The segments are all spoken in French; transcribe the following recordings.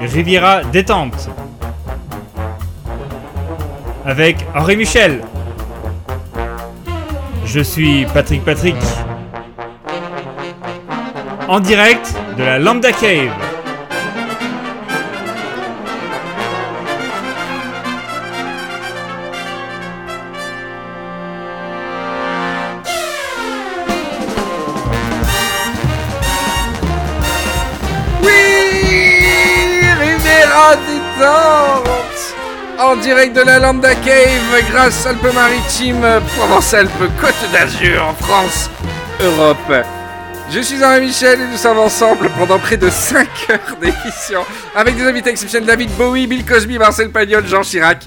Riviera détente. Avec Henri Michel. Je suis Patrick Patrick. En direct de la Lambda Cave. Direct de la Lambda Cave, grâce Alpes-Maritimes, Provence-Alpes, Côte d'Azur, France, Europe. Je suis Henri Michel et nous sommes ensemble pendant près de 5 heures d'émission avec des invités exceptionnels David Bowie, Bill Cosby, Marcel Pagnol, Jean Chirac.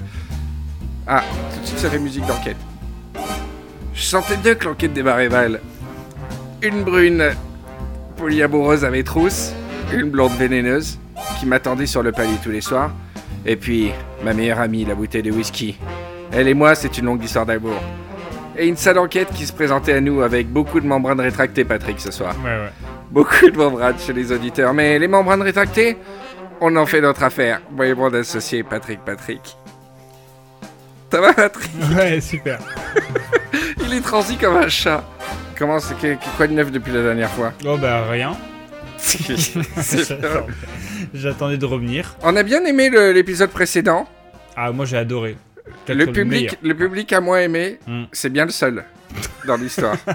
Ah, tout de suite ça fait musique d'enquête. Je sentais bien que l'enquête démarrait. Une brune polyamoureuse à mes trousses, une blonde vénéneuse qui m'attendait sur le palier tous les soirs, et puis ma meilleure amie, la bouteille de whisky. Elle et moi, c'est une longue histoire d'amour. Et une salle enquête qui se présentait à nous avec beaucoup de membranes rétractées, Patrick, ce soir. Ouais, ouais. Beaucoup de membranes chez les auditeurs, mais les membranes rétractées, on en fait notre affaire. Moi et mon associé, Patrick Patrick. Ça va, Patrick? Ouais, super. Il est transi comme un chat. Comment c'est quoi de neuf depuis la dernière fois? Oh bah rien. C'est. J'attendais de revenir. On a bien aimé l'épisode précédent. Ah, moi j'ai adoré. Le public, le public a moins aimé. Hmm. C'est bien le seul dans l'histoire.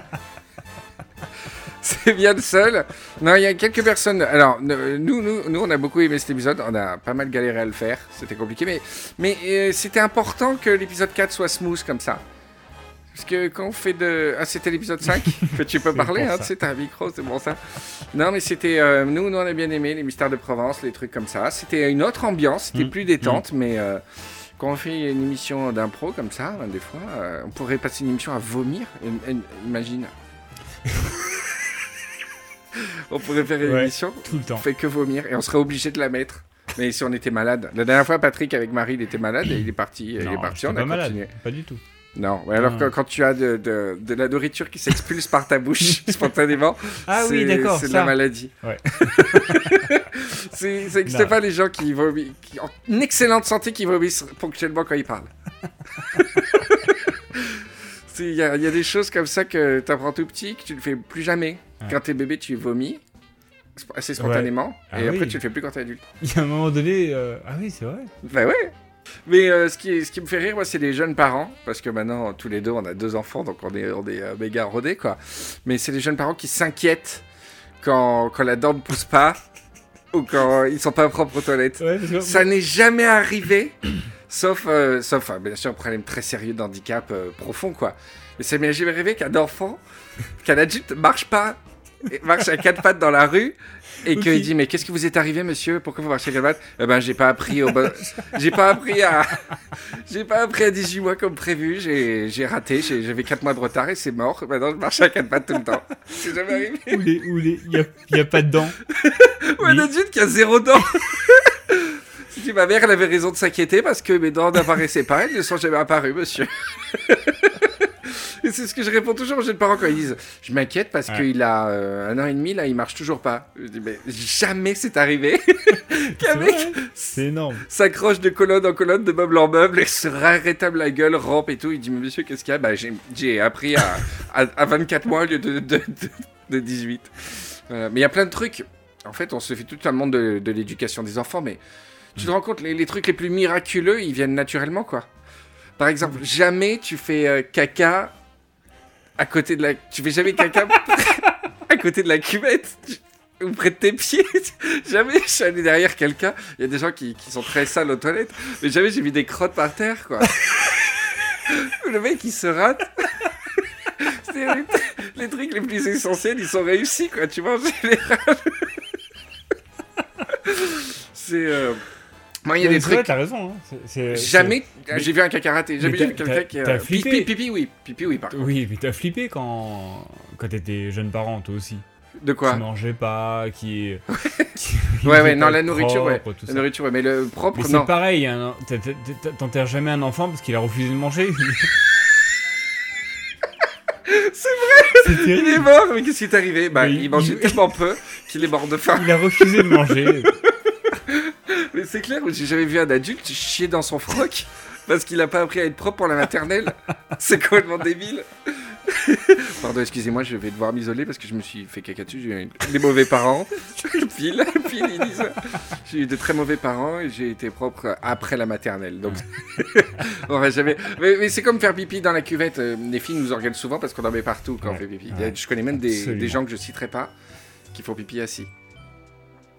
C'est bien le seul. Non, il y a quelques personnes. Alors, nous, nous, nous, on a beaucoup aimé cet épisode. On a pas mal galéré à le faire. C'était compliqué, mais, mais euh, c'était important que l'épisode 4 soit smooth comme ça. Parce que quand on fait de. Ah, c'était l'épisode 5 que tu peux parler, hein, tu sais, t'as un micro, c'est bon ça. Non, mais c'était. euh, nous, nous, on a bien aimé les mystères de Provence, les trucs comme ça. C'était une autre ambiance, c'était Mm. plus détente, mais. euh, quand on fait une émission d'impro comme ça, ben, des fois, euh, on pourrait passer une émission à vomir. Et- et- imagine. on pourrait faire une Ouais. émission, Tout le temps. on fait que vomir et on serait obligé de la mettre. Mais si on était malade. La dernière fois, Patrick avec Marie, il était malade et il est parti. il est parti, on a pas malade. continué. Pas du tout. Non, ouais, alors que quand tu as de, de, de la nourriture qui s'expulse par ta bouche spontanément, Ah oui, c'est- d'accord, C'est de la maladie. Ouais. c'est, ça n'existe pas les gens qui vomissent, qui, en excellente santé, qui vomissent ponctuellement quand ils parlent. Il y, a il y a des choses comme ça que tu apprends tout petit, que tu ne fais plus jamais. Quand t'es bébé, tu vomis assez spontanément, Ah et après tu le fais plus quand t'es adulte. Il y a un moment donné. euh, Ah oui, c'est vrai. Bah ouais. Mais euh, ce, qui, est- ce qui me fait rire, moi, c'est les jeunes parents, parce que maintenant, tous les deux, on a deux enfants, donc on est, on est euh, méga rodés, quoi. Mais c'est les jeunes parents qui s'inquiètent quand, quand la dent ne pousse pas, ou quand ils sont pas propres aux toilettes. Ouais, Ça n'est jamais arrivé, sauf, euh, sauf bien sûr, un problème très sérieux d'handicap profond, quoi. Mais ça m'est jamais arrivé qu'un enfant, qu'un adulte marche pas, marche à quatre pattes dans la rue, et qu'il dit Mais qu'est-ce qui vous est arrivé, monsieur? Pourquoi vous marchez à quatre pattes Eh ben, j'ai pas appris au bon- J'ai pas appris à. J'ai pas appris à 18 mois comme prévu, j'ai j'ai raté, j'avais 4 mois de retard et c'est mort. Maintenant, je marche à quatre pattes tout le temps. C'est jamais arrivé. Ou les. Ou les. Il y a, il y a pas de dents. Ou un adulte qui a zéro dent. Si ma mère, elle avait raison de s'inquiéter parce que mes dents n'apparaissaient pas, elles ne sont jamais apparues, monsieur. Et c'est ce que je réponds toujours aux jeunes parents quand ils disent Je m'inquiète parce Ouais. qu'il a euh, un an et demi, là, il marche toujours pas. Je dis Mais jamais c'est arrivé qu'un C'est mec énorme. s'accroche de colonne en colonne, de meuble en meuble et se rétable la gueule, rampe et tout. Il dit Mais monsieur, qu'est-ce qu'il y a? Bah, j'ai- j'ai appris à, à, à 24 mois au lieu de, de, de, de 18. Voilà. Mais il y a plein de trucs. En fait, on se fait tout un monde de, de l'éducation des enfants, mais tu te rends compte, les, les trucs les plus miraculeux, ils viennent naturellement, quoi. Par exemple, jamais tu fais euh, caca à côté de la. Tu fais jamais caca à côté de la cuvette. Ou près de tes pieds. jamais je suis allé derrière quelqu'un. Il y a des gens qui, sont très sales aux toilettes. Mais jamais j'ai vu des crottes par terre, quoi. Le mec, il se rate. Les, les trucs les plus essentiels, ils sont réussis, quoi, tu vois, en général. C'est. euh, Moi, il y a des trucs. T'as raison. hein. Jamais. Mais- J'ai vu un caca raté. Jamais vu t'as- quelqu'un t'as- qui. t'as euh, flippé. Pipi, pipi, oui. Pipi, oui, par contre. Oui, mais t'as flippé quand. Quand t'étais jeune parent, toi aussi. De quoi Qui mangeait pas, qui. qui- Ouais, ouais, non, la nourriture, ouais. propre, La ça. nourriture, ouais, mais le propre, Mais non. c'est pareil, hein, t'as- t'as- t'as- t'enterres jamais un enfant parce qu'il a refusé de manger. C'est vrai Il est mort, mais qu'est-ce qui est arrivé? Bah, Mais il il- mangeait il- tellement peu qu'il est mort de faim. Il a refusé de manger. Mais c'est clair, j'ai jamais vu un adulte chier dans son froc parce qu'il a pas appris à être propre pour la maternelle. C'est complètement débile. Pardon, excusez-moi, je vais devoir m'isoler parce que je me suis fait caca dessus. J'ai eu des mauvais parents. pile, pile, ils disent. J'ai eu de très mauvais parents et j'ai été propre après la maternelle. Donc, on va jamais. Mais, mais c'est comme faire pipi dans la cuvette. Euh, Les filles nous regardent souvent parce qu'on en met partout quand on fait pipi. ouais. Je connais même des gens que je citerai pas qui font pipi assis.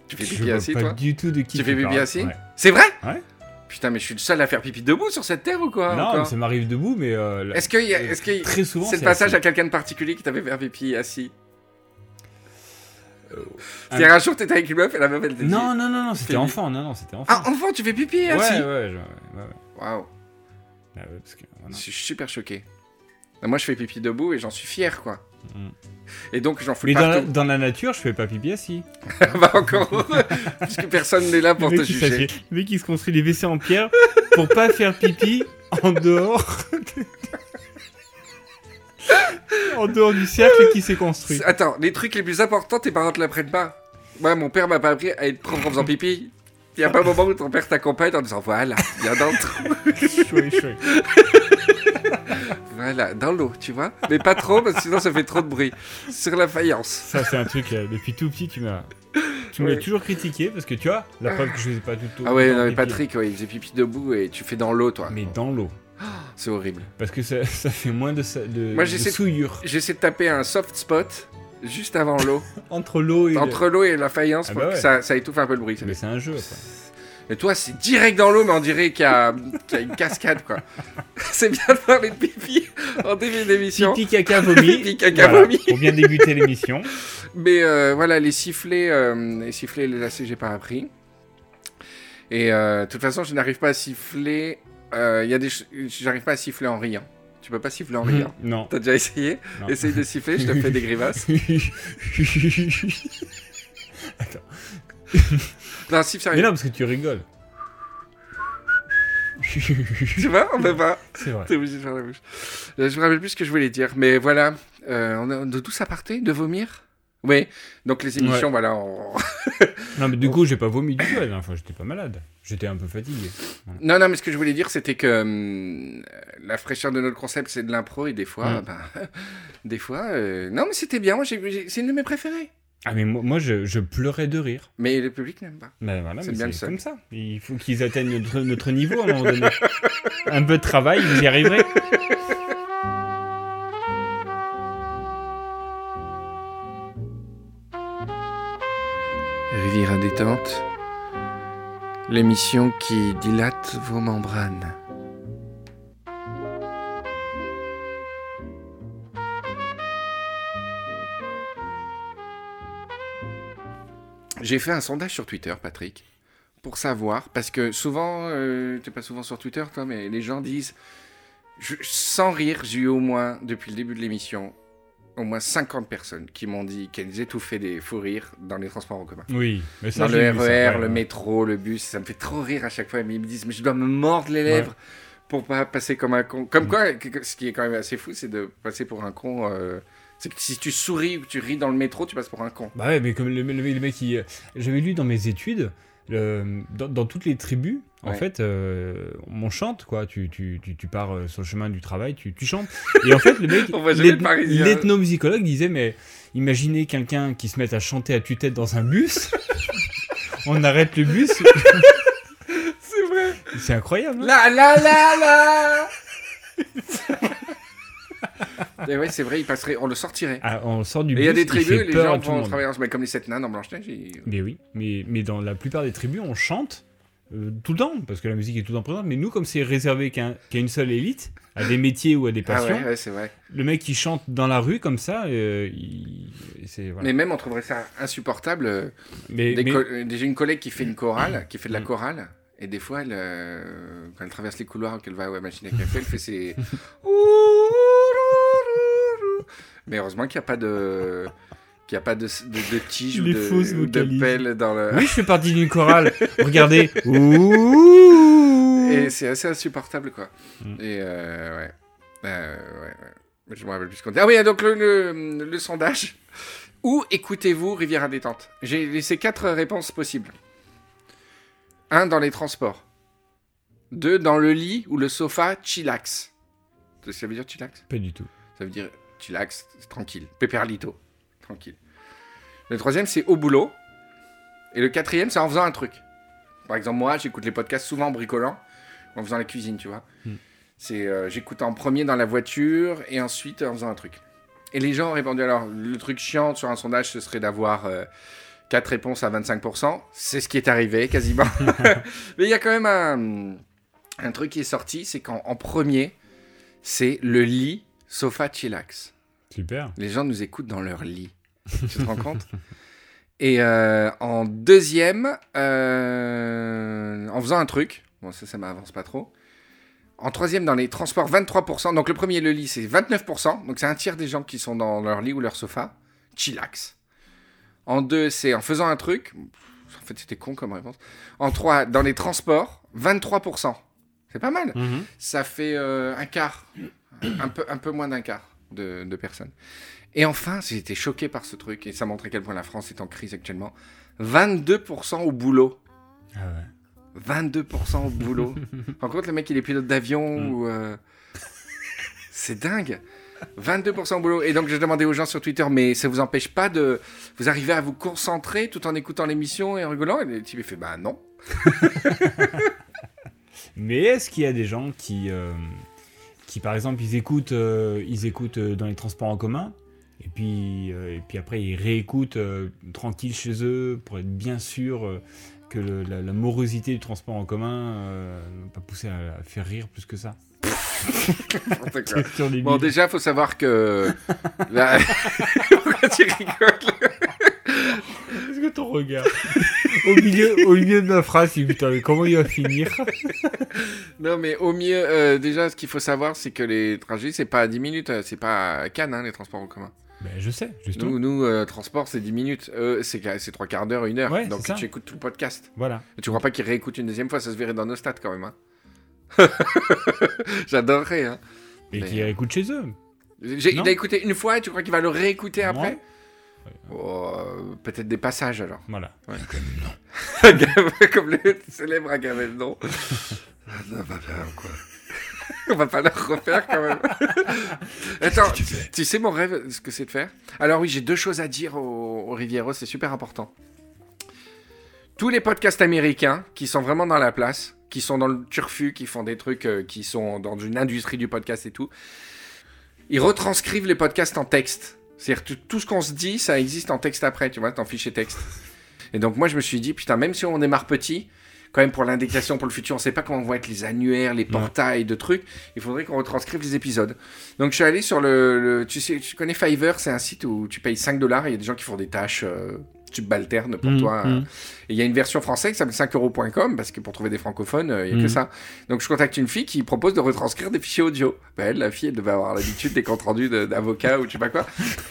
Tu fais Je pipi vois assis, pas toi du tout de qui Tu fais pipi assis Ouais. C'est vrai Ouais. Putain, mais je suis le seul à faire pipi debout sur cette terre ou quoi Non, mais ça m'arrive debout, mais euh, Est-ce que, y a- est-ce que très souvent c'est le c'est passage assis. à quelqu'un de particulier qui t'avait fait pipi assis Euh, C'est-à-dire un jour t'étais avec une meuf et la meuf elle dit Non, non, non, non, c'était enfant, non, non, c'était enfant. Ah, enfant, tu fais pipi ouais, assis ouais, ouais, ouais. Waouh, Ah ouais, parce que, voilà. je suis super choqué. Moi je fais pipi debout et j'en suis fier quoi. Mm. Et donc j'en fous Mais dans la, dans la nature, je fais pas pipi assis. bah encore heureux, puisque personne n'est là pour te il juger. le mec, il se construit des WC en pierre pour pas faire pipi en dehors. en dehors du cercle qui s'est construit. Attends, les trucs les plus importants, tes parents te l'apprennent pas. Moi, mon père m'a pas appris à être propre en faisant pipi. Il y a pas un moment où ton père t'accompagne en disant voilà, viens dans le trou. Voilà, dans l'eau, tu vois. Mais pas trop, parce que sinon ça fait trop de bruit. Sur la faïence. Ça, c'est un truc, euh, depuis tout petit, tu m'as. Tu m'as toujours critiqué parce que tu vois, la preuve que je faisais pas du tout. Ah ouais, non, mais. Patrick, ouais, il faisait pipi debout et tu fais dans l'eau, toi. Mais dans l'eau. C'est horrible. Parce que ça, ça fait moins de, de, Moi, souillure J'essaie de taper un soft spot juste avant l'eau, entre l'eau et. entre l'eau et la faïence Ah pour bah que ça, ça étouffe un peu le bruit. Mais c'est un jeu après. Et toi, c'est direct dans l'eau, mais on dirait qu'il y, a qu'il y a une cascade, quoi. c'est bien de parler de pipi en début d'émission. Pipi caca vomi. Pipi, caca, Voilà, vomi. Pour bien débuter l'émission. Mais euh, voilà, les sifflets, euh, les sifflets, les lacets, j'ai pas appris. Et euh, de toute façon, je n'arrive pas à siffler. euh, Il y a des, j'arrive pas à siffler en riant. Tu peux pas siffler en riant. non. T'as déjà essayé Non. Essaye de siffler, je te fais des grimaces. Non, Mais non, parce que tu rigoles. Tu vois, on peut pas. C'est vrai. T'es obligé de faire la bouche. Euh, Je me rappelle plus ce que je voulais dire, mais voilà. Euh, on a, de d'où ça partait De vomir? Oui. Donc les émissions, Ouais. voilà. on- Non, mais du coup, j'ai pas vomi du tout la dernière fois. J'étais pas malade. J'étais un peu fatigué. Non, non, mais ce que je voulais dire, c'était que hum, la fraîcheur de notre concept, c'est de l'impro, et des fois, ben, des fois, euh, non, mais c'était bien. C'est une de mes préférées. Ah, mais moi, moi, je, je pleurais de rire. Mais le public n'aime pas. Mais voilà, C'est bien le c'est seul. comme ça. Il faut qu'ils atteignent notre, notre niveau à un moment donné. un peu de travail, vous y arriverez. Rivière à détente, l'émission qui dilate vos membranes. J'ai fait un sondage sur Twitter, Patrick, pour savoir, parce que souvent, euh, t'es pas souvent sur Twitter, toi, mais les gens disent, je- sans rire, j'ai eu au moins, depuis le début de l'émission, au moins 50 personnes qui m'ont dit qu'elles étouffaient des fous rires dans les transports en commun. Oui, mais ça, Dans le ça, RER, ouais, le ouais. métro, le bus, ça me fait trop rire à chaque fois. Mais ils me disent, mais je dois me mordre les lèvres pour pas passer comme un con. Comme Mm. quoi, ce qui est quand même assez fou, c'est de passer pour un con. euh, C'est que si tu souris ou que tu ris dans le métro, tu passes pour un con. Bah ouais, mais comme le, le- le mec qui. J'avais lu dans mes études, le- dans, dans toutes les tribus, en Ouais. fait, euh, on chante, quoi. Tu, tu, tu, tu pars euh, sur le chemin du travail, tu, tu chantes. Et en fait, le mec, l'ethnomusicologue disait, mais imaginez quelqu'un qui se met à chanter à tue-tête dans un bus. on arrête le bus. C'est vrai. C'est incroyable. hein La la la la Et ouais, c'est vrai, il passerait, on le sortirait. Ah, on sort du Et il y a des tribus, les gens vont travailler ensemble, comme les sept nains dans Blanche-Neige. ils- Mais oui, mais, mais dans la plupart des tribus, on chante euh, tout le temps, parce que la musique est tout le temps présente. Mais nous, comme c'est réservé qu'à un- qu'à une seule élite, à des métiers ou à des Ah passions, ouais, ouais, c'est vrai. le mec qui chante dans la rue comme ça, euh, il- c'est voilà. Mais même, on trouverait ça insupportable. euh, Mais, Des mais- co- euh, Déjà une collègue qui fait une chorale, qui fait de la Mm. chorale, et des fois, elle, euh, quand elle traverse les couloirs, qu'elle va à la machine à café, elle fait ses... Mais heureusement qu'il n'y a pas de... qu'il n'y a pas de, de, de tige ou Les de, ou de pelle dans le... oui, je fais partie d'une chorale. Regardez. Ouh. Et c'est assez insupportable, quoi. Mm. Et euh, ouais. Euh, ouais, Je me rappelle plus ce qu'on dit. Ah oui, donc le, le, le sondage. Où écoutez-vous Rivière à détente J'ai laissé quatre réponses possibles. 1 dans les transports. 2 dans le lit ou le sofa, chillax. Ça veut dire chillax? Pas du tout. Ça veut dire chillax, tranquille. Peperlito, tranquille. Le troisième, c'est au boulot. Et le quatrième, c'est en faisant un truc. Par exemple, moi, j'écoute les podcasts souvent en bricolant, en faisant la cuisine, tu vois. Hmm. C'est, euh, j'écoute en premier dans la voiture et ensuite en faisant un truc. Et les gens ont répondu alors, le truc chiant sur un sondage, ce serait d'avoir euh, 4 réponses à 25%. C'est ce qui est arrivé quasiment. Mais il y a quand même un, un truc qui est sorti, c'est qu'en en premier, c'est le lit sofa chillax. Super. Les gens nous écoutent dans leur lit. Tu te rends compte? Et euh, en deuxième, euh, en faisant un truc, bon ça, ça m'avance pas trop. En troisième, dans les transports, 23%. Donc le premier, le lit, c'est 29%. Donc c'est un tiers des gens qui sont dans leur lit ou leur sofa. Chillax. En deux, c'est en faisant un truc. En fait, c'était con comme réponse. En trois, dans les transports, 23%. C'est pas mal. Mhm. Ça fait euh, un quart, un peu, un peu moins d'un quart de, de personnes. Et enfin, j'ai été choqué par ce truc, et ça montre à quel point la France est en crise actuellement. 22% au boulot. Ah ouais. 22% au boulot. Par contre, le mec, il est pilote d'avion Mm. ou. euh, C'est dingue. 22% au boulot. Et donc, je demandais aux gens sur Twitter, mais ça vous empêche pas de. Vous arrivez à vous concentrer tout en écoutant l'émission et en rigolant? Et le type, il fait, bah non. Mais est-ce qu'il y a des gens qui, euh, par exemple, ils écoutent, euh, ils écoutent euh, dans les transports en commun, et puis, euh, et puis après ils réécoutent euh, tranquille chez eux pour être bien sûr que le- la, la morosité du transport en commun ne pas pousser à, à faire rire plus que ça. Bon, déjà, faut savoir que. la- Pourquoi tu rigoles? Qu'est-ce que ton regard au, milieu, au milieu de ma phrase, putain, mais comment il va finir Non, mais au mieux, euh, déjà, ce qu'il faut savoir, c'est que les trajets, c'est pas à 10 minutes, euh, c'est pas à Cannes, hein, les transports en commun. ben, Je sais, justement. Nous, nous euh, transport, c'est 10 minutes. Eux, c'est 3 quarts d'heure, 1 heure. Ouais, Donc tu écoutes tout le podcast. Voilà. Et tu crois pas qu'ils réécoutent une deuxième fois, ça se verrait dans nos stats quand même. Hein. J'adorerais. Hein. Et Mais- qui réécoutent chez eux. Il a écouté une fois et tu crois qu'il va le réécouter après? Ouais. Oh, euh, Peut-être des passages alors. Voilà. Comme le célèbre Agamemnon. Ça va bien, quoi. On va pas le refaire quand même. Attends, tu sais mon rêve, ce que c'est de faire? Alors oui, j'ai deux choses à dire au, au Riviero, c'est super important. Tous les podcasts américains qui sont vraiment dans la place, qui sont dans le turfu, qui font des trucs, euh, qui sont dans une industrie du podcast et tout, ils retranscrivent les podcasts en texte. C'est-à-dire tout ce qu'on se dit, ça existe en texte après, tu vois, en fichier texte. Et donc moi je me suis dit, putain, même si on démarre petit, quand même pour l'indexation pour le futur, on sait pas comment vont être les annuaires, les portails de trucs, il faudrait qu'on retranscrive les épisodes. Donc je suis allé sur le... le- tu, sais, tu connais Fiverr, c'est un site où tu payes 5 dollars et il y a des gens qui font des tâches euh, subalternes pour Mhm, toi. mhm. euh, Et il y a une version française qui s'appelle 5euros.com, parce que pour trouver des francophones, euh, il n'y a que ça. Donc je contacte une fille qui propose de retranscrire des fichiers audio. Bah, elle, la fille, elle devait avoir l'habitude des comptes rendus d'avocats ou je sais pas quoi.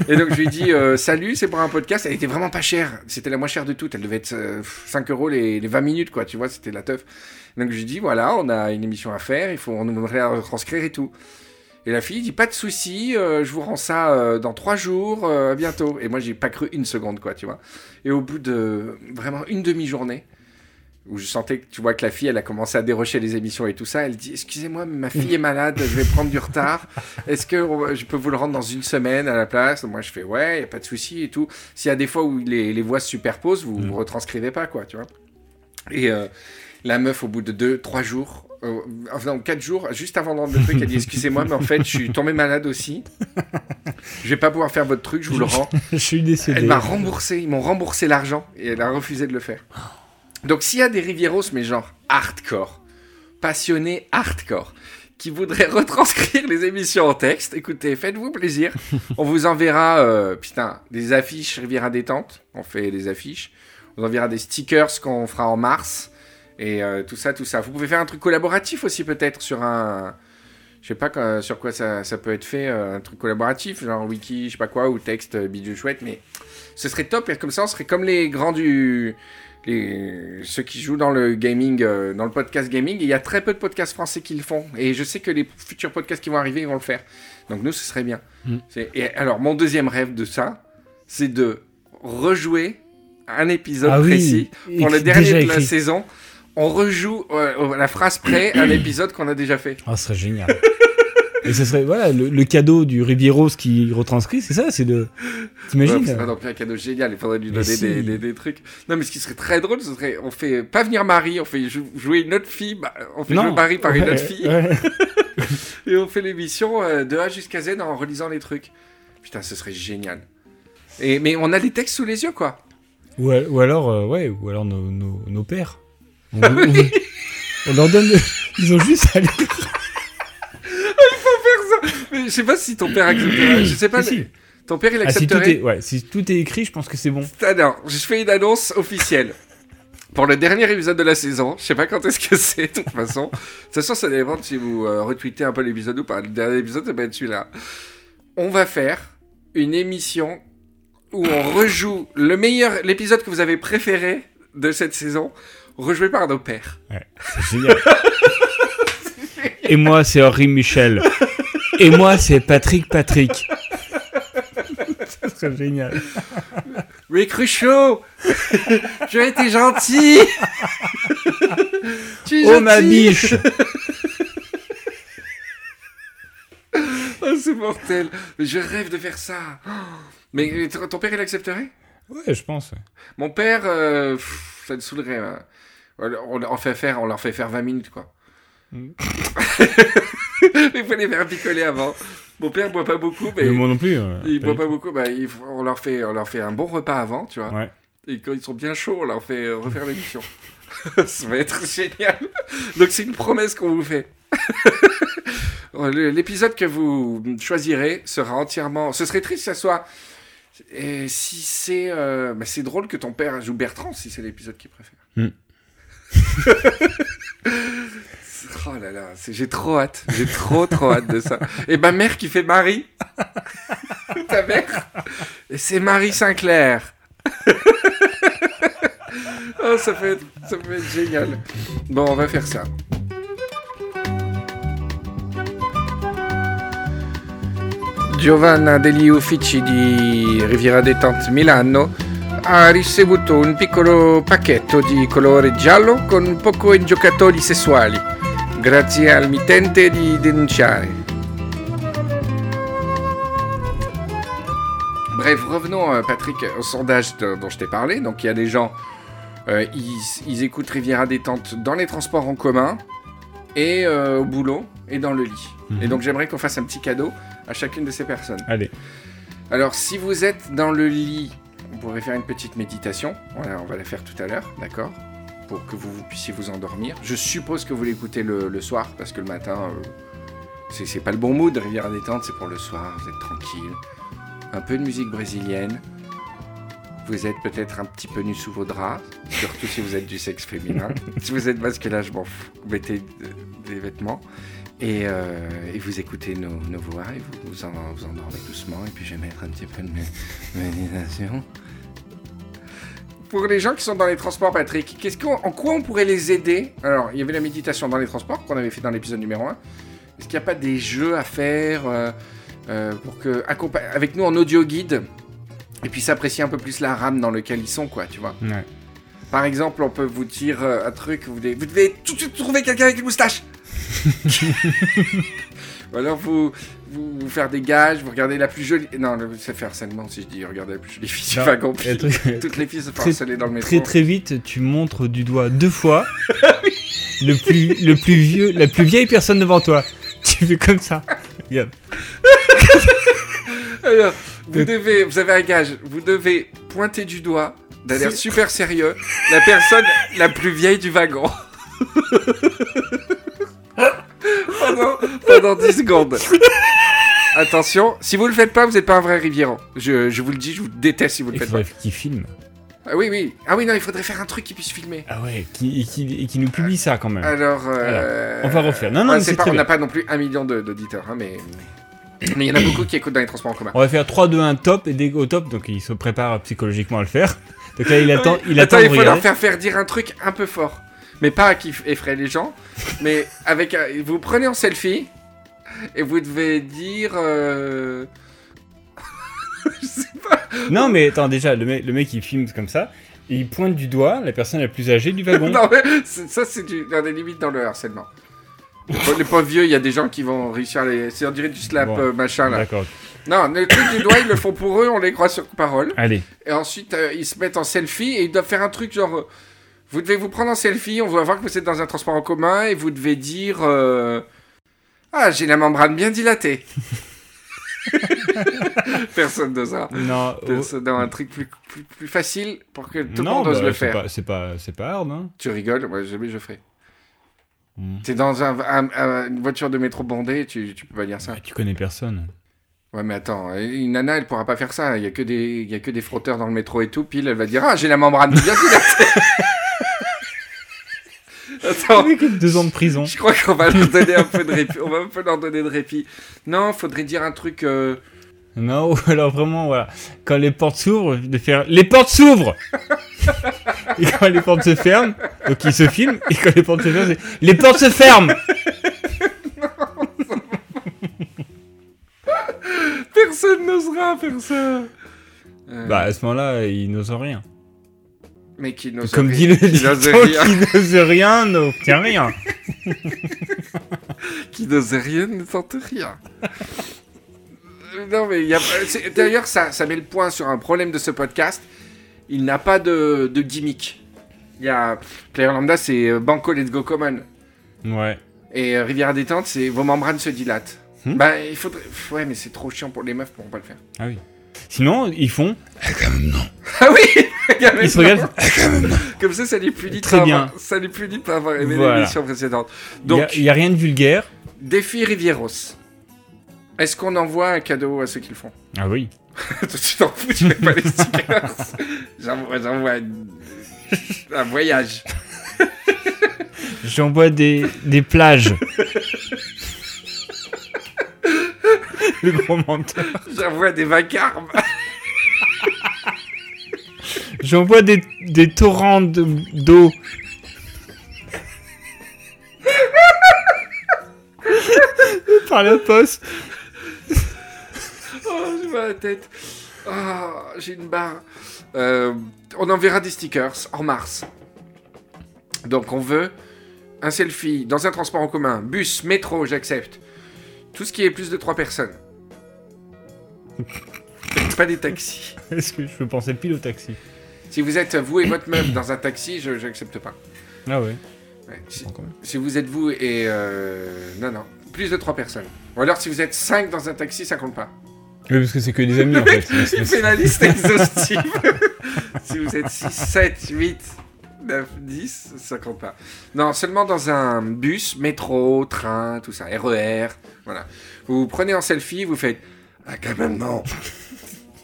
Et donc je lui dis euh, salut, c'est pour un podcast. Elle était vraiment pas chère. C'était la moins chère de toutes. Elle devait être euh, 5 euros les, les 20 minutes, quoi. Tu vois, c'était la teuf. Donc je lui dis voilà, on a une émission à faire, il faut, on aimerait la retranscrire et tout. Et la fille dit pas de souci, euh, je vous rends ça euh, dans trois jours, euh, à bientôt. Et moi j'ai pas cru une seconde, quoi, tu vois. Et au bout de vraiment une demi-journée, où je sentais que tu vois que la fille elle a commencé à dérocher les émissions et tout ça, elle dit excusez-moi ma fille est malade, je vais prendre du retard. Est-ce que je peux vous le rendre dans une semaine à la place? Moi je fais ouais, y a pas de souci et tout. S'il y a des fois où les, les voix se superposent, vous Mm. vous retranscrivez pas quoi, tu vois. Et la meuf au bout de deux, trois jours, euh, enfin quatre jours, juste avant de rendre le truc, elle dit excusez-moi mais en fait je suis tombé malade aussi. Je vais pas pouvoir faire votre truc, je vous le rends. Je suis décédé. Elle m'a remboursé, ils m'ont remboursé l'argent et elle a refusé de le faire. Donc s'il y a des Rivieros, mais genre hardcore, passionnés hardcore, qui voudraient retranscrire les émissions en texte, écoutez, faites-vous plaisir. On vous enverra, euh, putain, des affiches Riviera Détente, on fait des affiches. On vous enverra des stickers qu'on fera en mars. Et euh, tout ça, tout ça. Vous pouvez faire un truc collaboratif aussi peut-être sur un... Je sais pas sur quoi ça, ça peut être fait, euh, un truc collaboratif, genre wiki, je sais pas quoi, ou texte euh, bidule chouette, mais ce serait top, et comme ça on serait comme les grands du... Les... Ceux qui jouent dans le gaming, euh, dans le podcast gaming, et il y a très peu de podcasts français qui le font, et je sais que les futurs podcasts qui vont arriver, ils vont le faire. Donc nous, ce serait bien. Mm. Et alors, mon deuxième rêve de ça, c'est de rejouer un épisode Ah oui, précis pour le dernier de la saison on rejoue euh, la phrase près un épisode qu'on a déjà fait. Oh, ce serait génial. Et ce serait, voilà, le, le cadeau du Rivieros qui retranscrit, c'est ça, c'est de. Ouais, T'imagines non plus un cadeau génial, il faudrait lui donner si. des, des- des trucs. Non, mais ce qui serait très drôle, ce serait, on fait pas venir Marie, on fait jou- jouer une autre fille, bah, on fait jouer Marie par une Ouais, autre fille, ouais. et on fait l'émission euh, de A jusqu'à Z en relisant les trucs. Putain, ce serait génial. Et, mais on a les textes sous les yeux, quoi. Ou, al- ou alors, euh, ouais, ou alors nos, nos, nos pères. On, on- on leur donne. Ils ont juste à lire. Mais je sais pas si ton père accepterait. Je sais pas. Si, Ton père, il Ah, si tout accepterait. est, ouais, si tout est écrit, je pense que c'est bon. Alors, je fais une annonce officielle. Pour le dernier épisode de la saison, je sais pas quand est-ce que c'est, de toute façon. De toute façon, ça dépend si vous euh, retweetez un peu l'épisode ou pas. Le dernier épisode, ça va être celui-là. On va faire une émission où on rejoue le meilleur, l'épisode que vous avez préféré de cette saison, rejoué par nos pères. C'est génial. Et moi, c'est Henri Michel. Et moi, c'est Patrick Patrick. Ça serait génial. Mais Cruchot Tu as été gentil Tu es Oh ma biche Oh, c'est mortel Mais je rêve de faire ça. Mais ton père, il accepterait? Ouais, je pense. ouais. Mon père, euh, pff, ça le saoulerait. hein. On leur fait faire, on leur fait faire 20 minutes, quoi. Mm. il faut les faire picoler avant. Mon père boit pas beaucoup, mais Mais moi non plus. euh, il boit pas beaucoup. Bah, il faut- on, leur fait, on leur fait un bon repas avant, tu vois. Ouais. Et quand ils sont bien chauds, on leur fait euh, refaire l'émission. ça va être génial. Donc c'est une promesse qu'on vous fait. L'épisode que vous choisirez sera entièrement. Ce serait triste que ça soit. Et si c'est. euh, bah, c'est drôle que ton père joue Bertrand si c'est l'épisode qu'il préfère. Hmm. oh là là, j'ai trop hâte. J'ai trop trop hâte de ça. Et ma mère qui fait Marie. Ta mère. C'est Marie Sinclair. oh, ça peut, être, ça peut être génial. Bon, on va faire ça. Giovanna degli uffici di Riviera Detente Milano ha ricevuto un piccolo pacchetto di colore giallo con poco giocatori sessuali, grazie al mittente di denunciare. Bref, revenons, euh, Patrick, au sondage de- dont je t'ai parlé. Donc, il y a des gens, euh, ils, ils écoutent Riviera Détente dans les transports en commun, et euh, au boulot, et dans le lit. Mhm. Et donc, j'aimerais qu'on fasse un petit cadeau à chacune de ces personnes. Allez. Alors, si vous êtes dans le lit, on pourrait faire une petite méditation. Voilà, on va la faire tout à l'heure, d'accord? Pour que vous, vous puissiez vous endormir. Je suppose que vous l'écoutez le, le soir, parce que le matin, euh, c'est pas le bon mood. Rivière détente, c'est pour le soir, vous êtes tranquille. Un peu de musique brésilienne. Vous êtes peut-être un petit peu nu sous vos draps, surtout si vous êtes du sexe féminin. si vous êtes masculin, je m'en fous. Vous mettez euh, des vêtements. Et, euh, et vous écoutez nos, nos voix et vous vous, en, vous endormez doucement. Et puis je vais mettre un petit peu de mé- méditation. Pour les gens qui sont dans les transports, Patrick, qu'est-ce qu'on- en quoi on pourrait les aider? Alors, il y avait la méditation dans les transports qu'on avait fait dans l'épisode numéro 1. Est-ce qu'il n'y a pas des jeux à faire euh, euh, pour que, avec nous en audio guide? Et puis s'apprécier un peu plus la rame dans lequel ils sont, quoi, tu vois? Ouais. par exemple, on peut vous dire un truc, vous devez, vous devez tout de suite trouver quelqu'un avec une moustache. Ou alors vous, vous, vous faire des gages, vous regardez la plus jolie. Non, c'est faire harcèlement si je dis regardez la plus jolie fille du Non, wagon. et un truc- Toutes les filles se font harceler dans le métro. Très très vite, tu montres du doigt deux fois le plus le plus vieux, la plus vieille personne devant toi. Tu fais comme ça. Regarde. Alors, vous devez, vous avez un gage, vous devez pointer du doigt, d'un air C'est- super sérieux, la personne la plus vieille du wagon. Pendant, pendant 10 secondes. Attention, si vous le faites pas, vous n'êtes pas un vrai Rivieran. Je, je vous le dis, je vous déteste si vous le Il faites pas. faudrait qu'il filme. Ah oui, oui. Ah oui, non, il faudrait faire un truc qui puisse filmer. Ah ouais, qui, et qui, et qui nous publie ça quand même. Alors, euh, on va refaire. Non, non, ouais, mais c'est c'est pas, très on n'a pas non plus un million de- d'auditeurs, hein, mais mais il y en a beaucoup qui écoutent dans les transports en commun. On va faire 3, 2, 1 top et dès au top, donc il se prépare psychologiquement à le faire. Donc là, il attend, il attend de il faut leur regarder. faire faire dire un truc un peu fort. Mais pas qui effraie les gens. mais avec. un- Vous prenez en selfie et vous devez dire. euh, Non, mais attends, déjà, le mec, le mec il filme comme ça. Et il pointe du doigt la personne la plus âgée du wagon. non, mais ça, c'est dans des limites dans le harcèlement. Pauvres- Les pauvres vieux, il y a des gens qui vont réussir à les. C'est on dirait du slap Bon. euh, machin là. D'accord. Non, le truc du doigt, ils le font pour eux, on les croit sur parole. Allez. Et ensuite, euh, ils se mettent en selfie et ils doivent faire un truc genre. Vous devez vous prendre en selfie, on va voir que vous êtes dans un transport en commun et vous devez dire. euh, Ah, j'ai la membrane bien dilatée. Personne n'osera. Non, oh, Personne- Non, un truc plus, plus, plus facile pour que tout le monde ose bah, le faire. C'est pas, c'est pas hard, hein. Tu rigoles, moi jamais je ferai. Mm. T'es dans un, un- un- une voiture de métro bondée, tu, tu peux pas dire ça. Ah, tu connais personne. Ouais, mais attends, une nana, elle pourra pas faire ça. Il y a que des, il y a que des frotteurs dans le métro et tout. Pile, elle va dire Ah, j'ai la membrane bien dilatée. Attends, deux ans de prison. je crois qu'on va leur donner un peu de répit. On va un peu leur donner de répit. Non, faudrait dire un truc. euh, Non, ou alors vraiment, voilà. Quand les portes s'ouvrent, de faire Les portes s'ouvrent Et quand les portes se ferment, donc ils se filment, et quand les portes se ferment, c'est Les portes se ferment Personne n'osera faire ça. Euh, Bah, à ce moment-là, ils n'osent rien. Mais qui n'ose Comme rien- dit le qui n'ose rien. qui n'ose rien n'obtient rien. qui n'ose rien ne tente rien. Non, mais il y a. c'est- D'ailleurs, ça, ça met le point sur un problème de ce podcast. Il n'a pas de, de gimmick. Il y a. Player Lambda, c'est euh, Banco Let's Go Common. Ouais. Et euh, Rivière Détente, c'est vos membranes se dilatent. Hmm? Bah, il faudrait. Ouais, mais c'est trop chiant pour les meufs, pourront pas le faire. Ah oui. Sinon, ils font. Ah oui Ils se regardent. Comme ça, ça les punit de Très pas bien. avoir- Ça les punit de pas avoir aimé Voilà. l'émission précédente. Il n'y a, Donc, y a rien de vulgaire. défi Rivieros. Est-ce qu'on envoie un cadeau à ceux qui le font? Ah oui. tu t'en fous, tu mets pas les stickers. J'envoie, une- un voyage. J'envoie des, des plages. Le gros menteur. J'envoie des vacarmes. J'envoie des, des torrents de- d'eau. Par la poste. Oh, j'ai mal à la tête. Ah, j'ai une barre. Euh, on enverra des stickers en mars. Donc on veut un selfie dans un transport en commun, bus, métro, j'accepte. Tout ce qui est plus de 3 personnes. Pas des taxis. Est-ce que je peux penser pile au taxi? Si vous êtes vous et votre meuf dans un taxi, je n'accepte pas. Ah ouais. Ouais, si- vous êtes vous et... euh, Non, non. Plus de 3 personnes. Ou alors si vous êtes 5 dans un taxi, ça compte pas. Oui, parce que c'est que des amis en fait. Il fait la liste exhaustive. si vous êtes 6, 7, 8, 9, 10, ça compte pas. Non, seulement dans un bus, métro, train, tout ça, RER, voilà. Vous vous prenez en selfie, vous faites « Ah, quand même, non !»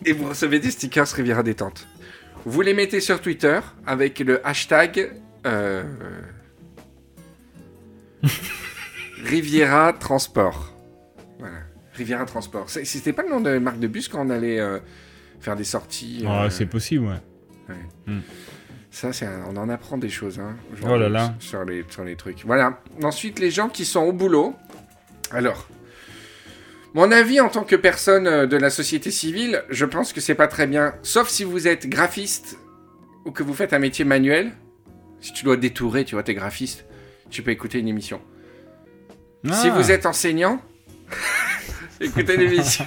Et vous recevez des stickers Riviera Détente. Vous les mettez sur Twitter avec le hashtag... euh, Riviera Transport. Voilà. Riviera Transport. C'était pas le nom de marque de bus quand on allait euh, faire des sorties. Ah, euh, c'est possible, ouais. ça, c'est un- on en apprend des choses. Hein, Oh là là. Sur les, sur les trucs. Voilà. Ensuite, les gens qui sont au boulot. Alors, mon avis en tant que personne euh, de la société civile, je pense que c'est pas très bien. Sauf si vous êtes graphiste ou que vous faites un métier manuel. Si tu dois détourer, tu vois, t'es graphiste, tu peux écouter une émission. Si Ah. vous êtes enseignant, écoutez l'émission.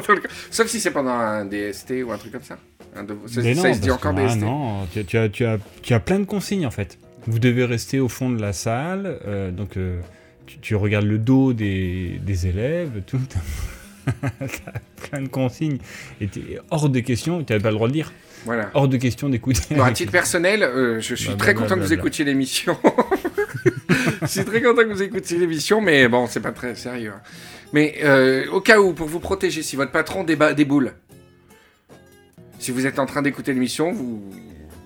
Sauf si c'est pendant un DST ou un truc comme ça. Un de- ça, ça, non, il se dit encore ah DST. non, tu, tu as, tu, as, tu as plein de consignes en fait. Vous devez rester au fond de la salle, euh, donc euh, tu, tu regardes le dos des, des élèves, tout. T'as plein de consignes. Et t'es hors de question, tu n'avais pas le droit de lire, Voilà. hors de question d'écouter. Bon, à titre personnel, euh, je suis Blablabla, très content que vous écoutiez l'émission. je suis très content que vous écoutiez l'émission, mais bon, c'est pas très sérieux. Mais euh, au cas où, pour vous protéger, si votre patron déba déboule, si vous êtes en train d'écouter l'émission, vous,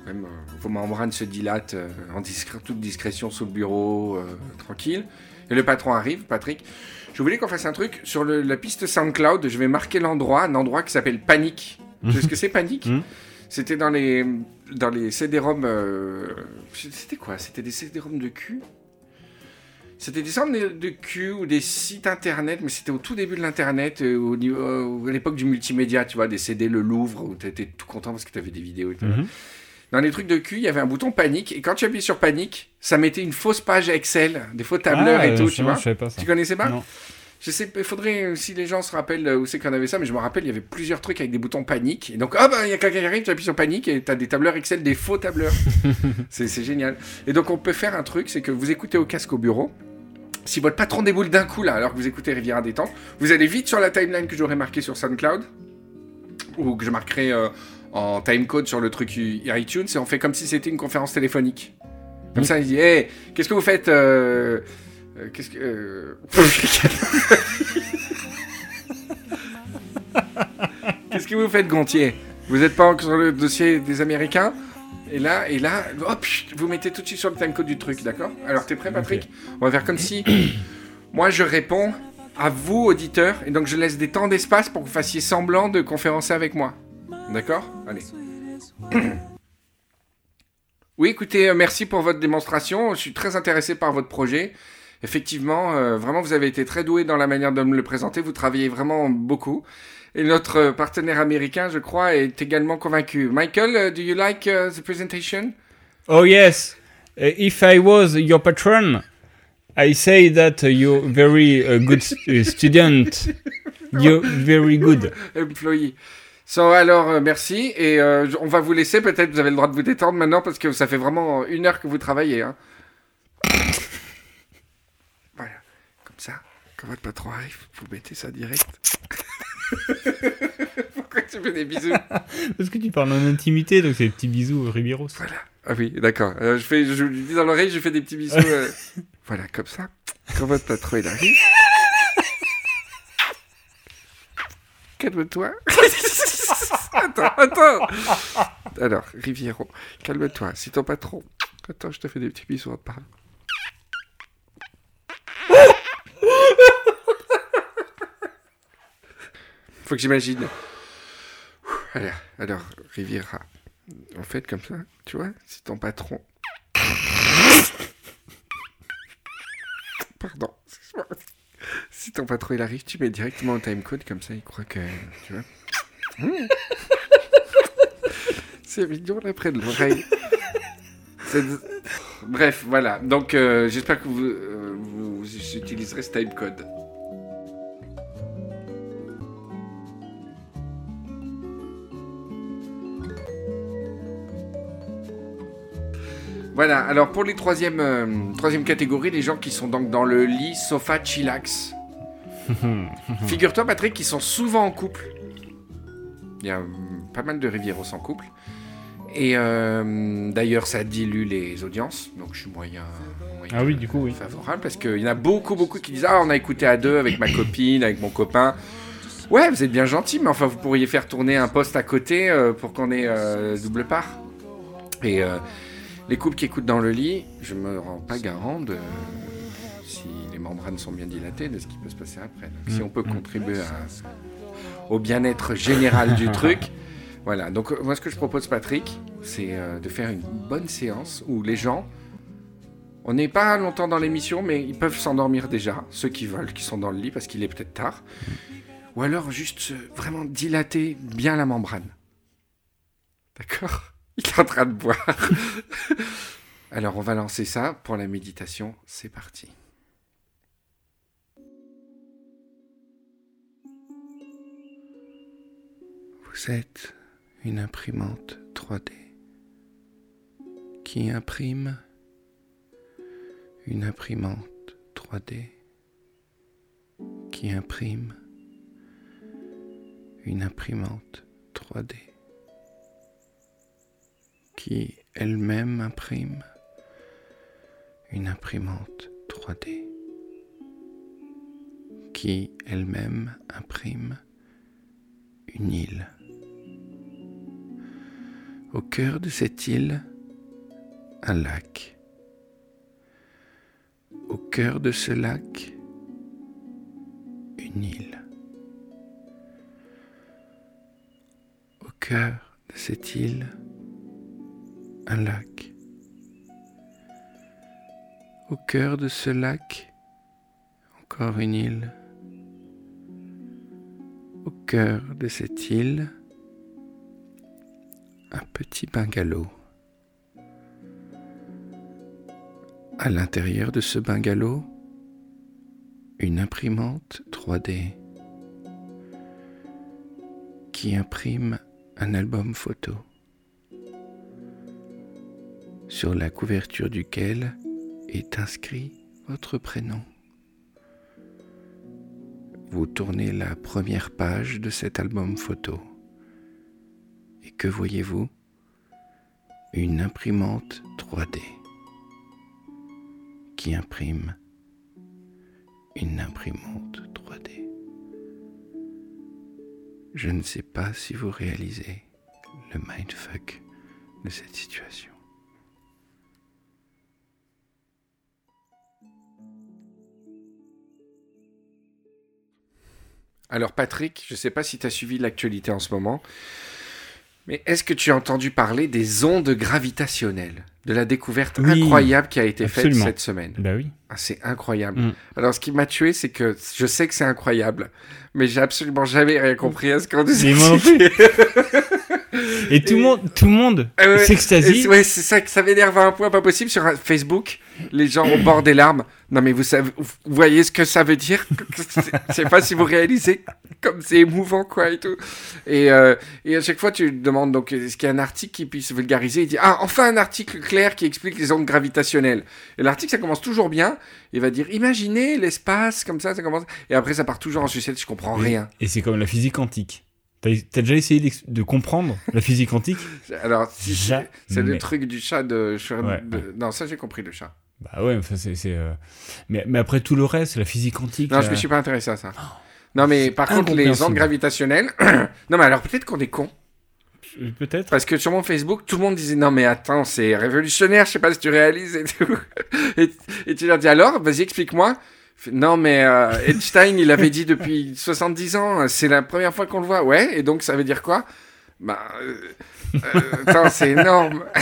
même, euh, vos membranes se dilatent euh, en discré- toute discrétion sous le bureau, euh, tranquille, et le patron arrive, Patrick. Je voulais qu'on fasse un truc sur le- la piste SoundCloud. Je vais marquer l'endroit, un endroit qui s'appelle Panique. Tu sais ce que c'est Panique Mhm. C'était dans les dans les CD-ROM. euh, C'était quoi? C'était des CD-ROM de cul? C'était des sortes de cul ou des sites internet, mais c'était au tout début de l'internet, euh, au niveau- euh, à l'époque du multimédia, tu vois, des CD Le Louvre où t'étais tout content parce que t'avais des vidéos. et tout. Mhm. Dans les trucs de cul, il y avait un bouton panique. Et quand tu appuies sur panique, ça mettait une fausse page Excel, des faux tableurs Ah, et tout, je- tu vois. Je pas ça. Tu connaissais pas Non. Je sais, il faudrait, euh, si les gens se rappellent euh, où c'est qu'on avait ça, mais je me rappelle, il y avait plusieurs trucs avec des boutons panique. Et donc, ah bah, il y a quelqu'un qui arrive, tu appuies sur panique et t'as des tableurs Excel, des faux tableurs. c'est c'est génial. Et donc, on peut faire un truc, c'est que vous écoutez au casque au bureau. Si votre patron déboule d'un coup, là, alors que vous écoutez Riviera Détente, vous allez vite sur la timeline que j'aurais marquée sur SoundCloud, ou que je marquerai euh, en timecode sur le truc iTunes, et on fait comme si c'était une conférence téléphonique. Comme Mm. ça, il dit, hé, qu'est-ce que vous faites euh, euh, Qu'est-ce que... euh, Qu'est-ce que vous faites, Gontier? Vous n'êtes pas encore sur le dossier des Américains? Et là, et là, hop, chut, vous mettez tout de suite sur le timecode du truc, d'accord? Alors, t'es prêt, Patrick? On va faire comme si... Moi, je réponds à vous, auditeurs, et donc je laisse des temps d'espace pour que vous fassiez semblant de conférencer avec moi. D'accord Allez. Oui, écoutez, euh, merci pour votre démonstration. Je suis très intéressé par votre projet. Effectivement, euh, vraiment, vous avez été très doué dans la manière de me le présenter. Vous travaillez vraiment beaucoup. Et notre euh, partenaire américain, je crois, est également convaincu. Michael, uh, do you like uh, the presentation? Oh yes. Uh, if I was your patron, I say that you're very uh, good st- student. You're very good. Employee. So, alors, euh, merci. Et euh, on va vous laisser. Peut-être vous avez le droit de vous détendre maintenant parce que ça fait vraiment une heure que vous travaillez. Hein. voilà. Comme ça, quand votre patron arrive, vous mettez ça direct. Pourquoi tu fais des bisous? Parce que tu parles en intimité, donc c'est des petits bisous euh, Ribeiros. Voilà. Ah oui, d'accord. Euh, je, fais, je lui dis dans l'oreille, je fais des petits bisous. euh, voilà, comme ça. Quand votre patron il arrive. Calme-toi. attends, attends. Alors, Riviero, calme-toi. Si ton patron. Attends, je te fais des petits bisous en te. Faut que j'imagine. Alors, alors, Riviera. En fait, comme ça, tu vois, si ton patron. Pardon. excuse-moi. Si ton patron il arrive, tu mets directement un timecode, comme ça il croit que. Tu vois. C'est mignon là près de l'oreille. Bref, voilà. Donc, euh, j'espère que vous, euh, vous utiliserez ce timecode. Voilà, alors pour les troisième, euh, troisième catégories, les gens qui sont donc dans le lit, sofa, chillax. Figure-toi, Patrick, qu'ils sont souvent en couple. Il y a euh, pas mal de Rivieros en couple. Et euh, d'ailleurs, ça dilue les audiences, donc je suis moyen, moyen Ah oui, du coup, oui. favorable parce qu'il y en a beaucoup, beaucoup qui disent Ah, on a écouté à deux avec ma copine, avec mon copain. Ouais, vous êtes bien gentil, mais enfin, vous pourriez faire tourner un poste à côté euh, pour qu'on ait euh, double part. Et les couples qui écoutent dans le lit, je me rends pas garant de si les membranes sont bien dilatées, de ce qui peut se passer après. Donc, si Mm, on peut mm. contribuer à- au bien-être général du truc. Voilà, donc euh, moi ce que je propose Patrick, c'est euh, de faire une bonne séance où les gens, on n'est pas longtemps dans l'émission, mais ils peuvent s'endormir déjà, ceux qui veulent, qui sont dans le lit parce qu'il est peut-être tard. Ou alors juste vraiment dilater bien la membrane. D'accord? Il est en train de boire. alors on va lancer ça pour la méditation, c'est parti. Vous êtes une imprimante 3D qui imprime une imprimante 3D qui imprime une imprimante 3D qui elle-même imprime une imprimante 3D qui elle-même imprime une île. Au cœur de cette île, un lac. Au cœur de ce lac, une île. Au cœur de cette île, un lac. Au cœur de ce lac, encore une île. Au cœur de cette île, un petit bungalow. À l'intérieur de ce bungalow, une imprimante 3D qui imprime un album photo sur la couverture duquel est inscrit votre prénom. Vous tournez la première page de cet album photo. Et que voyez-vous? Une imprimante 3D qui imprime une imprimante 3D. Je ne sais pas si vous réalisez le mindfuck de cette situation. Alors Patrick, je ne sais pas si tu as suivi l'actualité en ce moment, mais est-ce que tu as entendu parler des ondes gravitationnelles? De la découverte Oui, incroyable qui a été absolument. faite cette semaine. Bah oui. Ah, c'est incroyable. Mm. Alors ce qui m'a tué, c'est que je sais que c'est incroyable, mais j'ai absolument jamais rien compris à ce qu'on nous Mais moi non plus. expliquait. Et tout le monde, tout le monde ouais, s'extasie. Ouais, c'est ça que ça m'énerve à un point pas possible sur Facebook. Les gens au bord des larmes. Non, mais vous savez, vous voyez ce que ça veut dire? C'est- Je sais pas si vous réalisez comme c'est émouvant, quoi, et tout. Et, euh, et à chaque fois, tu demandes donc est-ce qu'il y a un article qui puisse vulgariser? Il dit ah enfin un article clair qui explique les ondes gravitationnelles. Et l'article, ça commence toujours bien. Il va dire imaginez l'espace comme ça, ça commence. Et après, ça part toujours en sucette. Je comprends rien. Et c'est comme la physique quantique. T'as déjà essayé de comprendre la physique quantique? Alors, si c'est le truc du chat de, Ouais, de- Non, ça j'ai compris le chat. Bah ouais, ça c'est. euh, Mais, mais après tout le reste, la physique quantique. Non, je là- me suis pas intéressé à ça. Non, mais par contre, les ondes gravitationnelles. non, mais alors peut-être qu'on est con. Euh, Peut-être. Parce que sur mon Facebook, tout le monde disait Non, mais attends, c'est révolutionnaire, je sais pas si tu réalises et tout. Et, et tu leur dis Alors, vas-y, explique-moi. Non, mais euh, Einstein, il avait dit depuis 70 ans, c'est la première fois qu'on le voit. Ouais, et donc ça veut dire quoi? Bah. euh, euh, c'est énorme.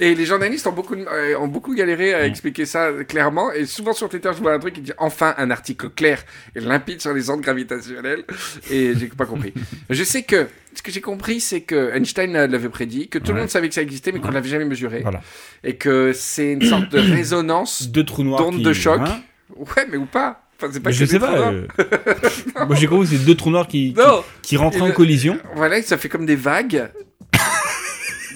Et les journalistes ont beaucoup, euh, ont beaucoup galéré à expliquer ça clairement. Et souvent sur Twitter, je vois un truc qui dit enfin un article clair et limpide sur les ondes gravitationnelles. Et j'ai pas compris. Je sais que ce que j'ai compris, c'est que Einstein l'avait prédit, que tout le monde savait que ça existait, mais qu'on l'avait jamais mesuré. Voilà. Et que c'est une sorte de résonance. Deux trous noirs. d'ondes qui- de choc. Hein Ouais, mais ou pas. Enfin, c'est pas je sais pas. euh, Moi j'ai compris que c'est deux trous noirs qui, qui, qui rentrent Et en le- collision. Voilà, ça fait comme des vagues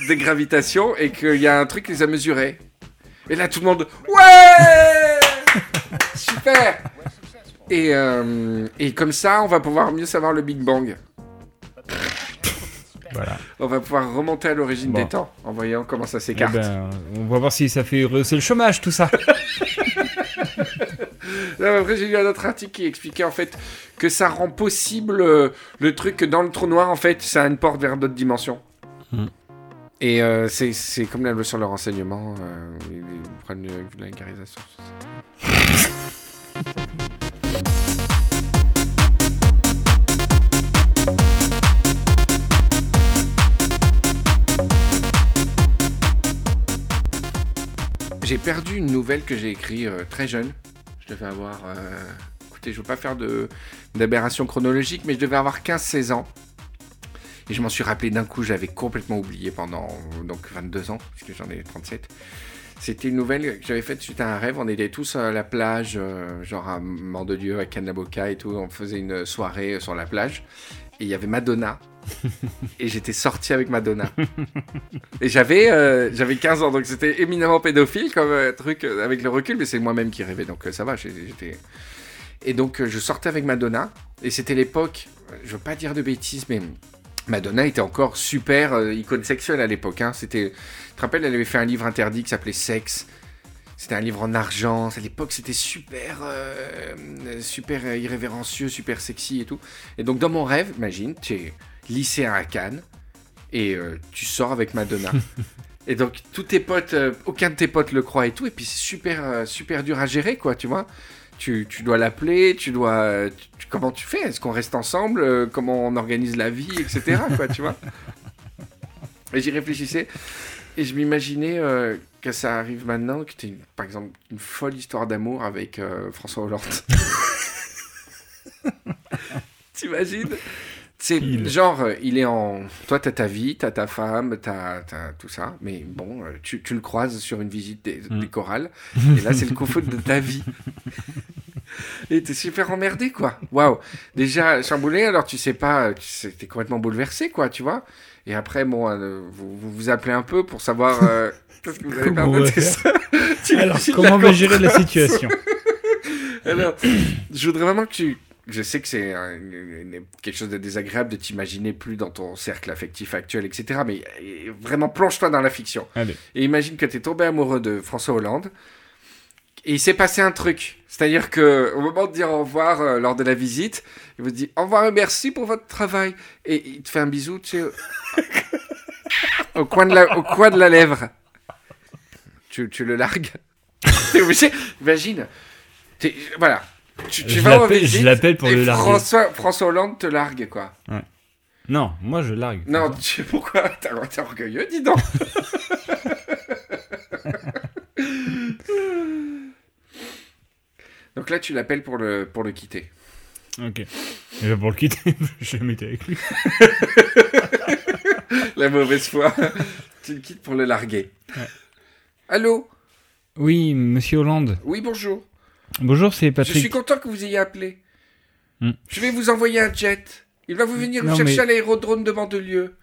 de gravitation et qu'il y a un truc qui les a mesurés. Et là, tout le monde, ouais, super. Et, euh, et comme ça, on va pouvoir mieux savoir le Big Bang. Voilà. On va pouvoir remonter à l'origine Bon. des temps en voyant comment ça Eh s'écarte. ben, on va voir si ça fait rehausser le chômage tout ça. Après, j'ai lu un autre article qui expliquait en fait que ça rend possible euh, le truc que dans le trou noir, en fait, ça a une porte vers d'autres dimensions. Hmm. Et euh, c'est comme la loi sur le renseignement, euh, ils, prennent une vulgarisation. J'ai perdu une nouvelle que j'ai écrite euh, très jeune. Je devais avoir. Écoutez, je veux pas faire de d'aberration chronologique, mais je devais avoir 15-16 ans. Et je m'en suis rappelé d'un coup, j'avais complètement oublié pendant donc 22 ans, puisque j'en ai 37. C'était une nouvelle que j'avais faite suite à un rêve. On était tous à la plage, euh, genre à Mort-de-Dieu, à Canaboca et tout. On faisait une soirée sur la plage. Et il y avait Madonna. et j'étais sorti avec Madonna. et j'avais euh, j'avais 15 ans, donc c'était éminemment pédophile comme euh, truc euh, avec le recul, mais c'est moi-même qui rêvais, donc euh, ça va. J'étais... Et donc euh, je sortais avec Madonna. Et c'était l'époque, euh, je veux pas dire de bêtises, mais Madonna était encore super euh, icône sexuelle à l'époque. Hein. C'était, tu te rappelles, elle avait fait un livre interdit qui s'appelait Sexe. C'était un livre en argent. À l'époque, c'était super, euh, super irrévérencieux, super sexy et tout. Et donc, dans mon rêve, imagine, tu es lycéen à Cannes et euh, tu sors avec Madonna. et donc, tous tes potes, aucun de tes potes le croit et tout. Et puis, c'est super, super dur à gérer, quoi, tu vois. Tu, tu dois l'appeler, tu dois. comment tu fais? Est-ce qu'on reste ensemble? Euh, Comment on organise la vie, etc. quoi, tu vois? Et j'y réfléchissais et je m'imaginais euh, que ça arrive maintenant, que tu par exemple une folle histoire d'amour avec euh, François Hollande. T'imagines? C'est Il. genre, euh, il est en. Toi, t'as ta vie, t'as ta femme, t'as tout ça. Mais bon, euh, tu, tu le croises sur une visite des, Mm. des chorales. Et là, c'est le coup de ta vie. Et t'es super emmerdé, quoi. Waouh. Déjà chamboulé, alors tu sais pas, tu sais, t'es complètement bouleversé, quoi, tu vois. Et après, bon, euh, vous, vous vous appelez un peu pour savoir euh, qu'est-ce que vous allez Comment ça. Tu Alors, comment on va gérer la situation alors, je voudrais vraiment que tu. Je sais que c'est un- quelque chose de désagréable de t'imaginer plus dans ton cercle affectif actuel, etc. Mais euh, vraiment, plonge-toi dans la fiction. Allez. Et imagine que tu es tombé amoureux de François Hollande. Et il s'est passé un truc. C'est-à-dire que au moment de dire au revoir euh, lors de la visite, il vous dit au revoir et merci pour votre travail. Et il te fait un bisou, tu sais, au, coin de la, au coin de la lèvre. Tu, tu le largues. T'es obligé. Imagine. Voilà. Tu, tu Je vas en l'appelle- je l'appelle pour et le larguer. François, François Hollande te largue, quoi. Non, moi je largue. Non, tu sais pourquoi? T'es orgueilleux, dis donc. donc là, tu l'appelles pour le, pour le quitter. Ok. Et ben, pour le quitter, je vais mettre avec lui. La mauvaise foi. tu le quittes pour le larguer. Ouais. Allô? Oui, monsieur Hollande. Oui, bonjour. Bonjour, c'est Je Patrick. suis content que vous ayez appelé. Hmm. Je vais vous envoyer un jet. Il va vous venir vous chercher mais- à l'aérodrome de Mandelieu.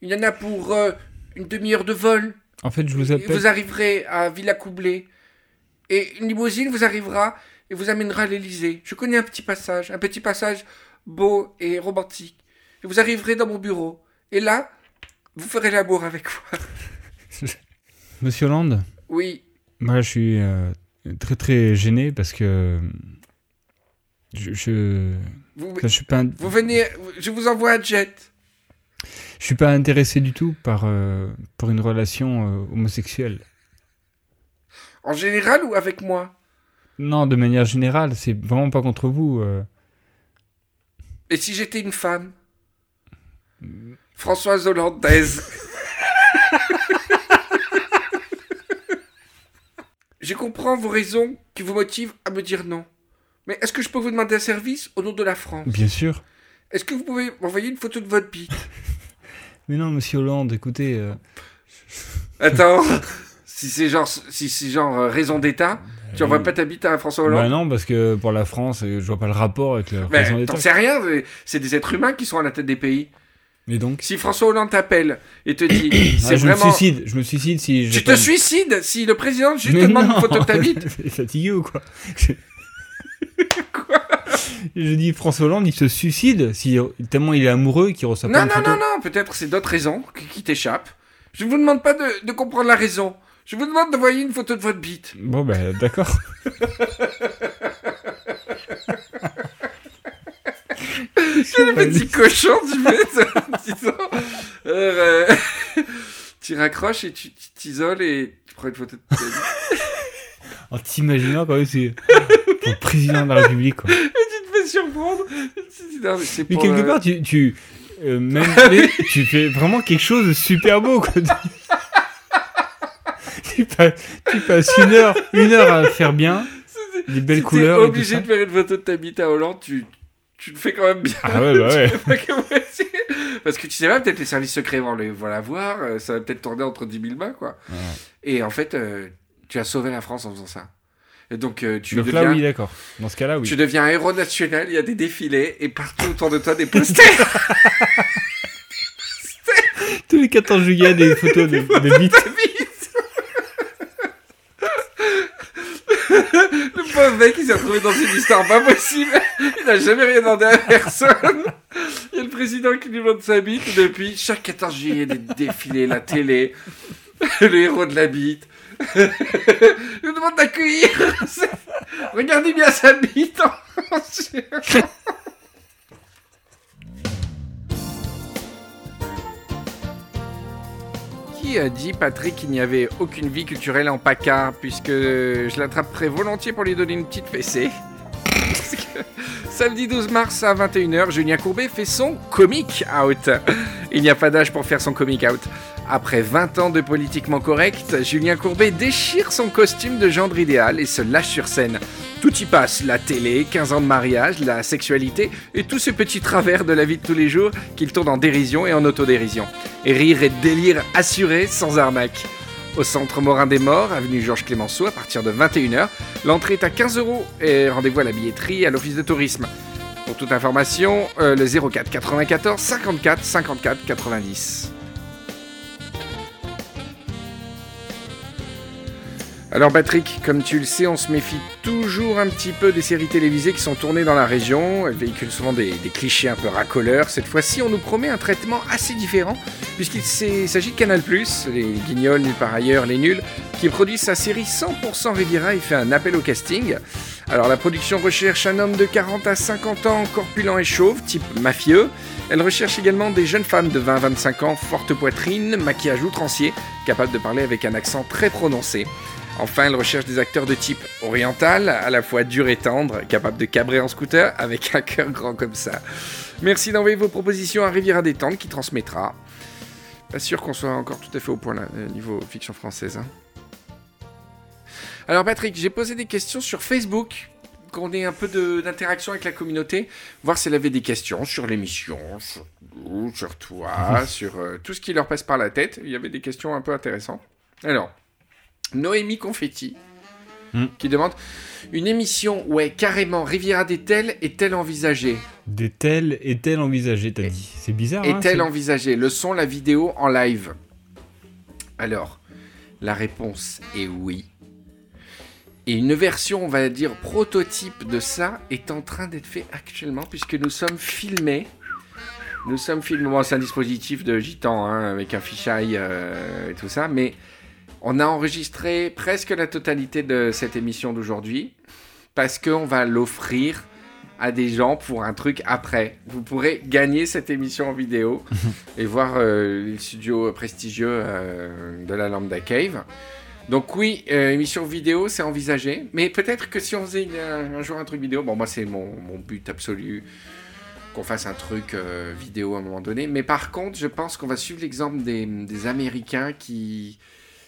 Il y en a pour euh, une demi-heure de vol. En fait, je vous Et appelle. vous arriverez à Villacoublay. Et une limousine vous arrivera et vous amènera à l'Elysée. Je connais un petit passage, un petit passage beau et romantique. Et vous arriverez dans mon bureau. Et là, vous ferez l'amour avec moi. Monsieur Hollande, Oui, moi je suis euh, très très gêné parce que. Je. Je, vous, je suis pas. vous venez, je vous envoie un jet. Je suis pas intéressé du tout par, euh, pour une relation euh, homosexuelle. En général ou avec moi? Non, de manière générale, c'est vraiment pas contre vous. euh. Et si j'étais une femme? Françoise Hollandaise. Je comprends vos raisons qui vous motivent à me dire non. Mais est-ce que je peux vous demander un service au nom de la France? Bien sûr. Est-ce que vous pouvez m'envoyer une photo de votre bite? Mais non, monsieur Hollande, écoutez. euh, Attends, si c'est genre, si c'est genre euh, raison d'État, tu envoies pas ta bite à François Bah Hollande non, parce que pour la France, euh, je vois pas le rapport avec Mais président d'État. t'en sais rien, c'est des êtres humains qui sont à la tête des pays. Mais donc Si François Hollande t'appelle et te dit, Ah, c'est je vraiment... me suicide, je me suicide si je Tu te suicides si le président juste te demande non une photo de ta bite. Est fatigué ou quoi Je dis François Hollande, il se suicide si tellement il est amoureux qu'il reçoit pas Non, une non, photo. non, non, peut-être c'est d'autres raisons qui, t'échappent. Je ne vous demande pas de, de comprendre la raison. Je vous demande d'envoyer une photo de votre bite. Bon bah d'accord. Quel petit cochon tu en disant, euh, Tu raccroches et tu tu t'isoles et tu prends une photo de ta bite. En t'imaginant quand même c'est le président de la République quoi. tu te fais surprendre. Tu non, mais quelque euh, part tu tu euh, même mais tu fais vraiment quelque chose de super beau quoi. tu, passes, tu passes une heure une heure à faire bien des belles si couleurs et tout obligé ça. de faire une photo de ta bite à Hollande, tu, tu le fais quand même bien. Ah ouais bah ouais. Parce que tu sais pas, peut-être les services secrets vont, les, vont la voir, euh, ça va peut-être tourner entre 10 000 mains, quoi. Ouais. Et en fait, euh, tu as sauvé la France en faisant ça. Et donc, euh, tu, Donc deviens, là oui d'accord. Dans ce cas-là oui. tu deviens héros national, il y a des défilés, et partout autour de toi, des posters Tous les 14 juillet des photos de, de de bite. Pauvre mec, il s'est retrouvé dans une histoire pas possible. Il n'a jamais rien demandé à personne. Il y a le président qui lui demande sa bite. Depuis, chaque 14 juillet, des défilés, la télé, le héros de la bite. Il nous demande d'accueillir. Regardez bien sa bite. A dit, Patrick, qu'il n'y avait aucune vie culturelle en PACA, puisque je l'attraperais volontiers pour lui donner une petite fessée? Samedi 12 mars à 21h, Julien Courbet fait son comic out. Il n'y a pas d'âge pour faire son comic out. Après 20 ans de politiquement correct, Julien Courbet déchire son costume de gendre idéal et se lâche sur scène. Tout y passe, la télé, 15 ans de mariage, la sexualité et tous ces petits travers de la vie de tous les jours qu'il tourne en dérision et en autodérision. Et rire et délire assuré sans arnaque. Au centre Morin des Morts, avenue Georges Clémenceau, à partir de 21h. L'entrée est à 15 euros et rendez-vous à la billetterie et à l'office de tourisme. Pour toute information, euh, le 04 94 54 54 90. Alors Patrick, comme tu le sais, on se méfie toujours un petit peu des séries télévisées qui sont tournées dans la région. Elles véhiculent souvent des, clichés un peu racoleurs. Cette fois-ci, on nous promet un traitement assez différent, puisqu'il s'agit de Canal+, les guignols, par ailleurs, les nuls, qui produit sa série 100% Riviera et fait un appel au casting. Alors la production recherche un homme de 40 à 50 ans, corpulent et chauve, type mafieux. Elle recherche également des jeunes femmes de 20 à 25 ans, forte poitrine, maquillage outrancier, capables de parler avec un accent très prononcé. Enfin, elle recherche des acteurs de type oriental, à la fois dur et tendre, capables de cabrer en scooter avec un cœur grand comme ça. Merci d'envoyer vos propositions à Riviera Détente qui transmettra. Pas sûr qu'on soit encore tout à fait au point là, euh, niveau fiction française. hein. Alors Patrick, j'ai posé des questions sur Facebook, qu'on ait un peu d'interaction avec la communauté, voir s'il avait des questions sur l'émission, sur sur toi, sur euh, tout ce qui leur passe par la tête. Il y avait des questions un peu intéressantes. Alors, Noémie Confetti, Hmm. qui demande une émission, ouais, carrément, Riviera des-elle est-elle envisagée? Des tels est-elle envisagée, t'as dit? C'est bizarre. hein, Est-elle envisagée? Le son, la vidéo en live Alors, la réponse est oui. Et une version, on va dire, prototype de ça est en train d'être fait actuellement puisque nous sommes filmés. Nous sommes filmés. Bon, c'est un dispositif de gitan hein, avec un fisheye euh, et tout ça, mais on a enregistré presque la totalité de cette émission d'aujourd'hui parce qu'on va l'offrir à des gens pour un truc après. Vous pourrez gagner cette émission en vidéo et voir euh, les studios prestigieux euh, de la Lambda Cave. Donc oui, euh, émission vidéo, c'est envisagé. Mais peut-être que si on faisait un, un jour un truc vidéo, bon moi c'est mon, mon but absolu qu'on fasse un truc euh, vidéo à un moment donné. Mais par contre, je pense qu'on va suivre l'exemple des, des Américains qui...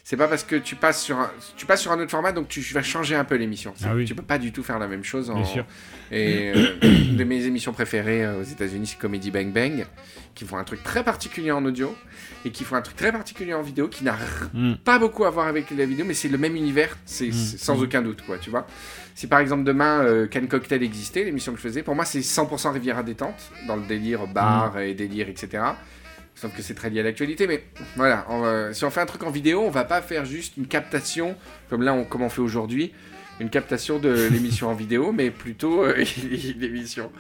C'est pas parce que tu passes sur un, tu passes sur un autre format, donc tu vas changer un peu l'émission. Ah oui. Tu peux pas du tout faire la même chose. En, Bien sûr. et euh, une de mes émissions préférées euh, aux États-Unis, c'est Comedy Bang Bang, qui font un truc très particulier en audio et qui font un truc très particulier en vidéo qui n'a Hmm. pas beaucoup à voir avec la vidéo, mais c'est le même univers, c'est Mm. c'est sans Mm. aucun doute, quoi, tu vois. Si par exemple demain euh, Can Cocktail existait, l'émission que je faisais, pour moi c'est 100% Riviera détente, dans le délire bar et délire, etc. Sauf que c'est très lié à l'actualité, mais voilà, on va- si on fait un truc en vidéo, on va pas faire juste une captation, comme là, on, comme on fait aujourd'hui, une captation de l'émission en vidéo, mais plutôt euh, une émission,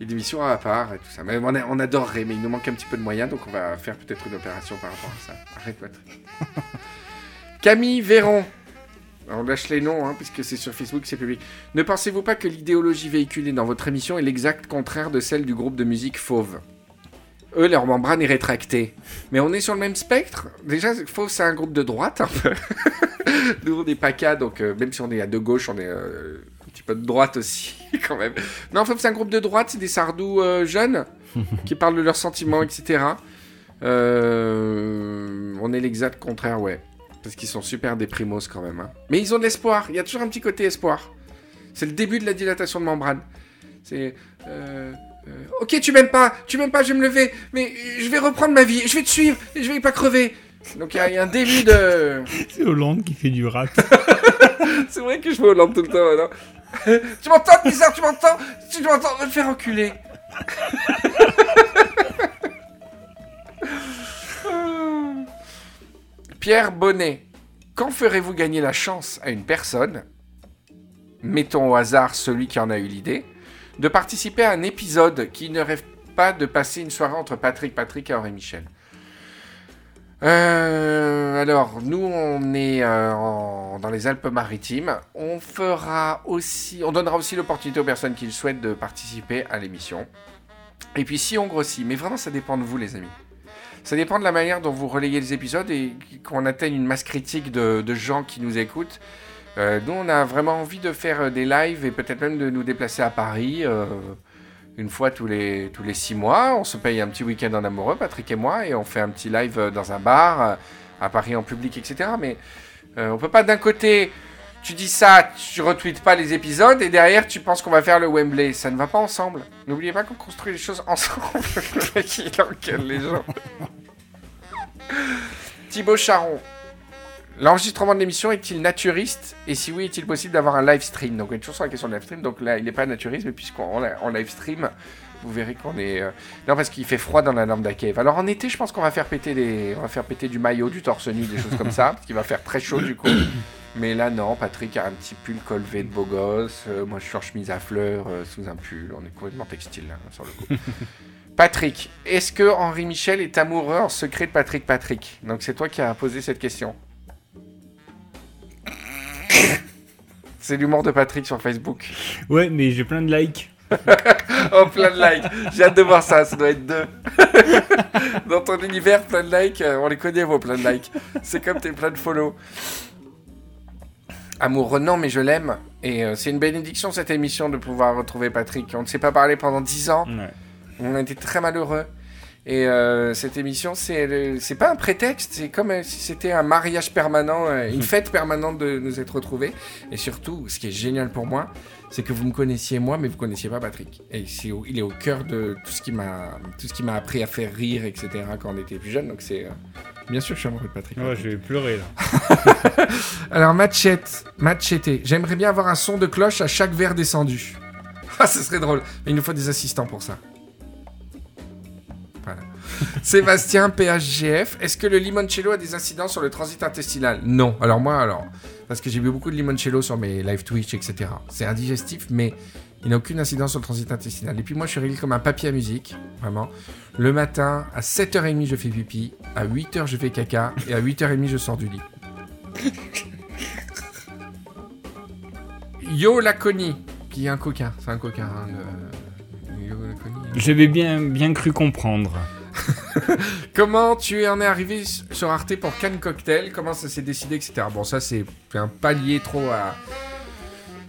une émission à part et tout ça. Mais on, a- on adorerait, mais il nous manque un petit peu de moyens, donc on va faire peut-être une opération par rapport à ça. Arrête, Patrick. Camille Véron. On lâche les noms, hein, puisque c'est sur Facebook, c'est public. Ne pensez-vous pas que l'idéologie véhiculée dans votre émission est l'exact contraire de celle du groupe de musique Fauve? Eux, leur membrane est rétractée. Mais on est sur le même spectre. Déjà, Fauve, c'est un groupe de droite, un peu. Nous, on est PACA, donc euh, même si on est à de gauche, on est euh, un petit peu de droite aussi, quand même. Non, Fauve, c'est un groupe de droite, c'est des sardous euh, jeunes qui parlent de leurs sentiments, etc. On est l'exact contraire, ouais. Parce qu'ils sont super déprimos quand même. hein. Mais ils ont de l'espoir. Il y a toujours un petit côté espoir. C'est le début de la dilatation de membrane. C'est. Euh, ok, tu m'aimes pas, tu m'aimes pas, je vais me lever, mais je vais reprendre ma vie, je vais te suivre, et je vais pas crever. Donc il y, a- il y a un début de. C'est Hollande qui fait du rap. C'est vrai que je vais Hollande tout le temps maintenant. tu m'entends, bizarre, tu m'entends? Tu m'entends Va te faire enculer. Pierre Bonnet, quand ferez-vous gagner la chance à une personne, mettons au hasard celui qui en a eu l'idée, de participer à un épisode qui ne rêve pas de passer une soirée entre Patrick, Patrick et Henri Michel Euh, alors, nous, on est euh, dans les Alpes-Maritimes. On fera aussi, on donnera aussi l'opportunité aux personnes qui le souhaitent de participer à l'émission. Et puis, si on grossit, mais vraiment, ça dépend de vous, les amis. Ça dépend de la manière dont vous relayez les épisodes et qu'on atteigne une masse critique de gens qui nous écoutent. Euh, nous, on a vraiment envie de faire euh, des lives et peut-être même de nous déplacer à Paris. euh, une fois tous les, tous les six mois. On se paye un petit week-end en amoureux, Patrick et moi, et on fait un petit live dans un bar, à Paris en public, etc. Mais euh, on peut pas d'un côté, tu dis ça, tu retweets pas les épisodes, et derrière tu penses qu'on va faire le Wembley. Ça ne va pas ensemble. N'oubliez pas qu'on construit les choses ensemble. engueule les gens. Thibaut Charon. L'enregistrement de l'émission est-il naturiste? Et si oui, est-il possible d'avoir un live stream? Donc, on est toujours sur la question de live stream. Donc là, il n'est pas naturiste, mais puisqu'on en live stream, vous verrez qu'on est. euh, Non, parce qu'il fait froid dans la lambda cave. Alors en été, je pense qu'on va faire péter des, on va faire péter du maillot, du torse nu, des choses comme ça, parce qu'il va faire très chaud du coup. Mais là, non. Patrick a un petit pull colvé de beau gosse. euh, moi, je suis en chemise à fleurs euh, sous un pull. On est complètement textile là, sur le coup. Patrick, est-ce que Henri Michel est amoureux en secret de Patrick Patrick? Donc c'est toi qui as posé cette question. C'est l'humour de Patrick sur Facebook. Ouais, mais j'ai plein de likes. Oh, plein de likes. J'ai hâte de voir ça, ça doit être deux. Dans ton univers, plein de likes, euh, on les connaît, vos plein de likes. C'est comme tes plein de follow. Amoureux, non, mais je l'aime. Et euh, c'est une bénédiction, cette émission, de pouvoir retrouver Patrick. On ne s'est pas parlé pendant 10 ans. Ouais. On a été très malheureux. Et euh, cette émission, c'est pas un prétexte, c'est comme euh, si c'était un mariage permanent, euh, une fête permanente de nous être retrouvés. Et surtout, ce qui est génial pour moi, c'est que vous me connaissiez moi, mais vous connaissiez pas Patrick. Et au- il est au cœur de tout ce qui m'a, tout ce qui m'a appris à faire rire, etc. Quand on était plus jeune. Donc c'est, euh, bien sûr, je suis amoureux de Patrick. Ouais, je vais pleurer là. Alors Machette, Machete, j'aimerais bien avoir un son de cloche à chaque verre descendu. Ah, ce serait drôle. Mais il nous faut des assistants pour ça. Sébastien, PHGF, est-ce que le limoncello a des incidents sur le transit intestinal? Non. Alors moi, alors, parce que j'ai bu beaucoup de limoncello sur mes live Twitch, etc. C'est indigestif, mais il n'a aucune incidence sur le transit intestinal. Et puis moi, je suis réglé comme un papier à musique, vraiment. Le matin, à 7h30, je fais pipi, à 8h, je fais caca, et à 8h30, je sors du lit. Yo Laconi, qui est un coquin, c'est un coquin. hein, Yo Laconi. J'avais bien cru comprendre. Comment tu en es arrivé sur Arte pour Cannes Cocktail? Comment ça s'est décidé, etc. Bon, ça c'est un palier trop à.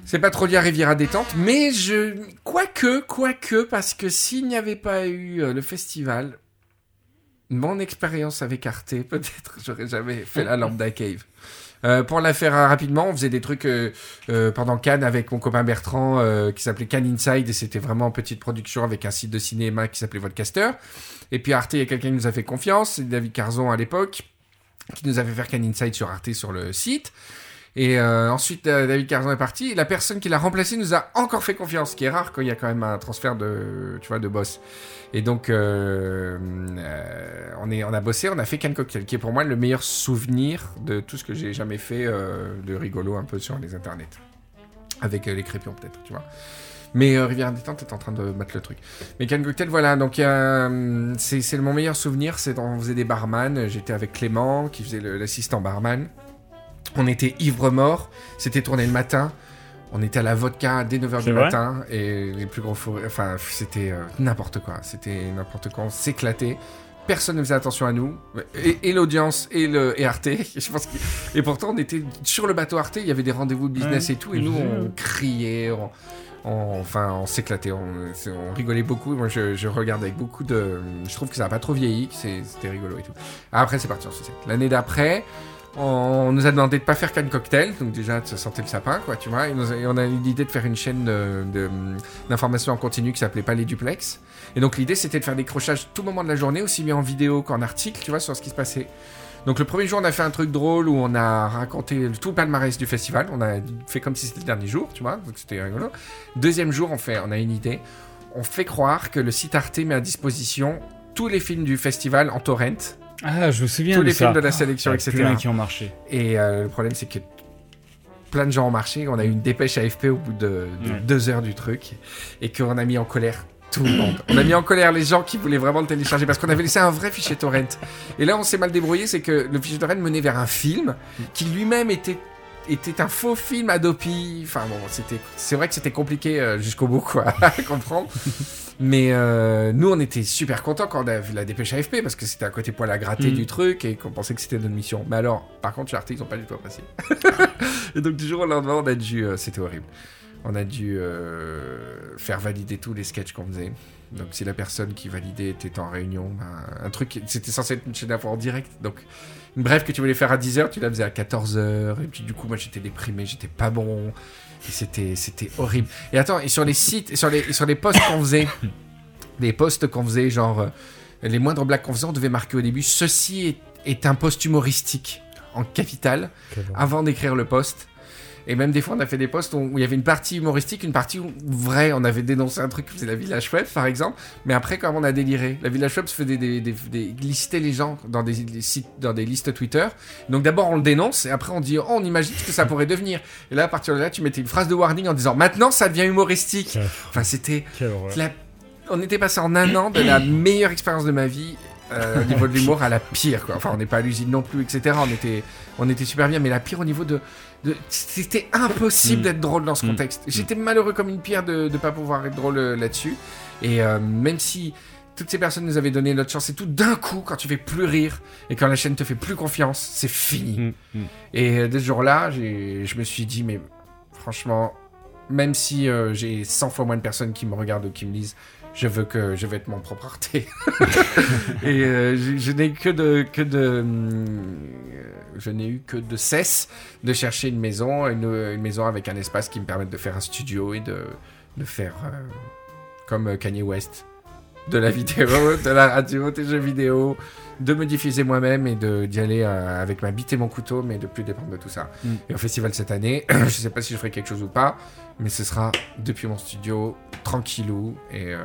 C'est pas trop lié à Riviera Détente, mais je. Quoique, quoique, parce que s'il n'y avait pas eu euh, le festival, mon expérience avec Arte, peut-être j'aurais jamais fait la Lambda Cave. Euh, pour la faire euh, rapidement, on faisait des trucs euh, pendant Cannes avec mon copain Bertrand qui s'appelait Cannes Inside et c'était vraiment une petite production avec un site de cinéma qui s'appelait Vodcaster. Et puis Arte, il quelqu'un qui nous a fait confiance, c'est David Carzon à l'époque, qui nous avait fait Cannes Inside sur Arte sur le site. Et euh, ensuite, euh, David Carzon est parti. La personne qui l'a remplacé nous a encore fait confiance, ce qui est rare quand il y a quand même un transfert de, tu vois, de boss. Et donc, euh, on, est, on a bossé, on a fait Cannes Cocktail, qui est pour moi le meilleur souvenir de tout ce que j'ai jamais fait de rigolo un peu sur les internets. Avec les crépions peut-être, tu vois. Mais euh, Rivière Détente est en train de mettre le truc. Mais Cannes Cocktail, voilà, donc euh, c'est mon meilleur souvenir, c'est on faisait des barman, j'étais avec Clément, qui faisait l'assistant barman. On était ivre-mort, c'était tourné le matin, on était à la vodka dès 9h C'est du matin, et les plus gros fous, enfin c'était euh, n'importe quoi, c'était n'importe quoi, on s'éclatait. Personne ne faisait attention à nous, et, et l'audience, et, le, et Arte. Je pense que- et pourtant, on était sur le bateau Arte, il y avait des rendez-vous de business Ouais, et tout, et nous, on criait, on, on- enfin, on s'éclatait, on, rigolait beaucoup. Moi, je, je regarde avec beaucoup de. Je trouve que ça n'a pas trop vieilli, c'était rigolo et tout. Après, c'est parti en sucette. L'année d'après, on nous a demandé de pas faire qu'un cocktail, donc déjà, ça sentait le sapin, quoi, tu vois. Et, on a eu l'idée de faire une chaîne de- de- d'information en continu qui s'appelait Palais Duplex. Et donc, l'idée, c'était de faire des crochages tout moment de la journée, aussi bien en vidéo qu'en article, tu vois, sur ce qui se passait. Donc le premier jour, on a fait un truc drôle où on a raconté tout le palmarès du festival. On a fait comme si c'était le dernier jour, tu vois, donc c'était rigolo. Deuxième jour, on fait, on a une idée. On fait croire que le site Arte met à disposition tous les films du festival en torrent, Ah, je me souviens tous de les ça. films de la sélection, Ah, etc. plein qui ont marché. Et euh, le problème, c'est que plein de gens ont marché. On a eu une dépêche AFP au bout de, de Ouais. deux heures du truc. Et qu'on a mis en colère tout le monde. On a mis en colère les gens qui voulaient vraiment le télécharger parce qu'on avait laissé un vrai fichier torrent. Et là, on s'est mal débrouillé. C'est que le fichier torrent menait vers un film qui lui-même était était un faux film Adobe. Enfin bon, c'était, c'est vrai que c'était compliqué euh, jusqu'au bout quoi à comprendre. Mais euh, nous, on était super contents quand on a vu la dépêche AFP parce que c'était un côté poil à gratter Mm. du truc et qu'on pensait que c'était notre mission. Mais alors, par contre, chez Arte, ils ont pas du tout apprécié. et donc, du jour au lendemain, on a dû. euh, c'était horrible. On a dû euh, faire valider tous les sketchs qu'on faisait. Donc si la personne qui validait était en réunion, ben, un truc, c'était censé être une chaîne en direct. Donc une bref que tu voulais faire à 10h, tu la faisais à 14h. Et puis du coup, moi j'étais déprimé, j'étais pas bon. C'était, c'était horrible. Et attends, et sur les sites, sur les, sur les posts qu'on faisait, les posts qu'on faisait, genre euh, les moindres blagues qu'on faisait, on devait marquer au début ceci est, est un post humoristique en capital avant d'écrire le post. Et même des fois, on a fait des posts où il y avait une partie humoristique, une partie où, vraie. On avait dénoncé un truc, c'est la Village Web, par exemple. Mais après, quand on a déliré, la Village Web se fait des, des, des, des- lister les gens dans des, des sites, dans des listes Twitter. Donc d'abord, on le dénonce et après, on dit, oh, on imagine ce que ça pourrait devenir. Et là, à partir de là, tu mettais une phrase de warning en disant, maintenant, ça devient humoristique. Enfin, c'était. la- On était passé en un an de la meilleure expérience de ma vie. euh, au niveau de l'humour à la pire quoi. Enfin on n'est pas à l'usine non plus etc. On était on était super bien mais la pire au niveau de, de- c'était impossible Mm. d'être drôle dans ce Mm. contexte. J'étais malheureux comme une pierre de ne pas pouvoir être drôle euh, là-dessus et euh, même si toutes ces personnes nous avaient donné notre chance et tout d'un coup quand tu fais plus rire et quand la chaîne te fait plus confiance c'est fini. Mm, mm. Et euh, dès ce jour-là, j'ai- je me suis dit, mais franchement, même si euh, j'ai 100 fois moins de personnes qui me regardent ou qui me lisent, je veux que je veux être mon propre Arte. et euh, je, n'ai que de que de euh, je n'ai eu que de cesse de chercher une maison, une, maison avec un espace qui me permette de faire un studio et de de faire euh, comme Kanye West de la vidéo, de la radio, des jeux vidéo, de me diffuser moi-même et d'y aller euh, avec ma bite et mon couteau, mais de plus dépendre de tout ça. Mm. Et au festival cette année, je sais pas si je ferai quelque chose ou pas, mais ce sera depuis mon studio, tranquillou, et euh,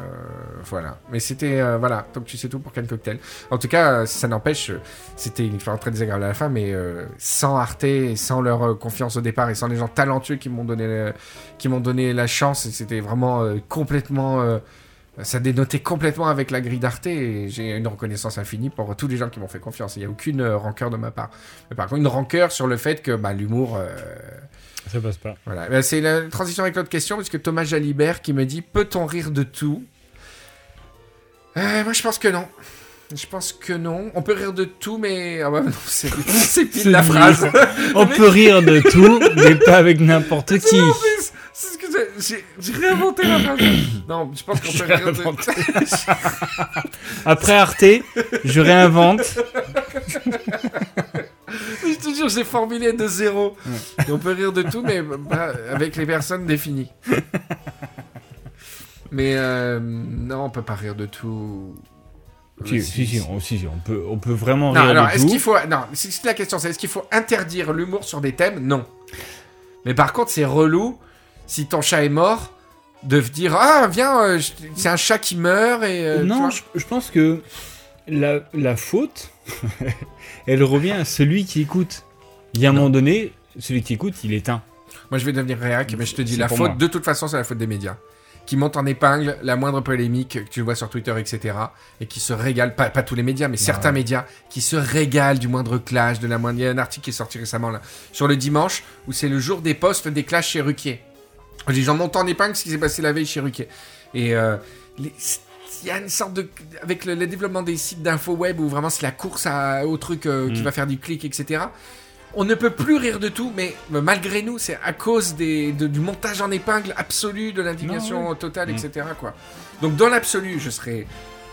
voilà. Mais c'était, euh, voilà, donc tu sais tout pour Can Cocktail. En tout cas, ça n'empêche, c'était une expérience très désagréable à la fin, mais sans Arte, et sans leur confiance au départ, et sans les gens talentueux qui m'ont donné, qui m'ont donné la chance, c'était vraiment complètement... ça dénotait complètement avec la grille d'Arte et j'ai une reconnaissance infinie pour tous les gens qui m'ont fait confiance. Il n'y a aucune euh, rancœur de ma part. Mais par contre, une rancœur sur le fait que bah, l'humour. euh, Ça passe pas. voilà. Ben, c'est la transition avec l'autre question, parce que Thomas Jalibert qui me dit Peut-on rire de tout? Euh, Moi, je pense que non. Je pense que non. On peut rire de tout, mais. Ah bah non, c'est pile la phrase. On peut rire de tout, mais pas avec n'importe qui. En plus, C'est ce que j'ai- réinventé la phrase. Non, je pense qu'on peut rire de. Après Arte, je réinvente. Je te jure, j'ai formulé de zéro. Et on peut rire de tout, mais bah, avec les personnes définies. mais euh, non, on peut pas rire de tout. Si, Ouais, si, si, on, si, on peut, on peut vraiment Non, rire alors, est-ce qu'il faut. Non, c'est la question, c'est est-ce qu'il faut interdire l'humour sur des thèmes? Non. Mais par contre, c'est relou si ton chat est mort de dire Ah, viens, euh, c'est un chat qui meurt et. euh, non, je, je pense que la, la faute, elle revient à celui qui écoute. Il y a un moment donné, celui qui écoute, il éteint. Moi, je vais devenir réac, mais je te dis, la faute, moi. de toute façon, c'est la faute des médias. Qui montent en épingle la moindre polémique que tu vois sur Twitter, etc. Et qui se régalent, pas, pas tous les médias, mais certains médias, qui se régalent du moindre clash, de la moindre... Il y a un article qui est sorti récemment, là, sur le dimanche, où c'est le jour des postes des clashs chez Ruquier. Les gens montent en épingle ce qui s'est passé la veille chez Ruquier. Et euh, les- il y a une sorte de... Avec le, le développement des sites d'info web, où vraiment c'est la course à- au truc euh, qui Mm. va faire du clic, etc. On ne peut plus rire de tout, mais malgré nous, c'est à cause des, de- du montage en épingle absolu, de l'indignation totale, Mm. etc. Quoi. Donc dans l'absolu, je serais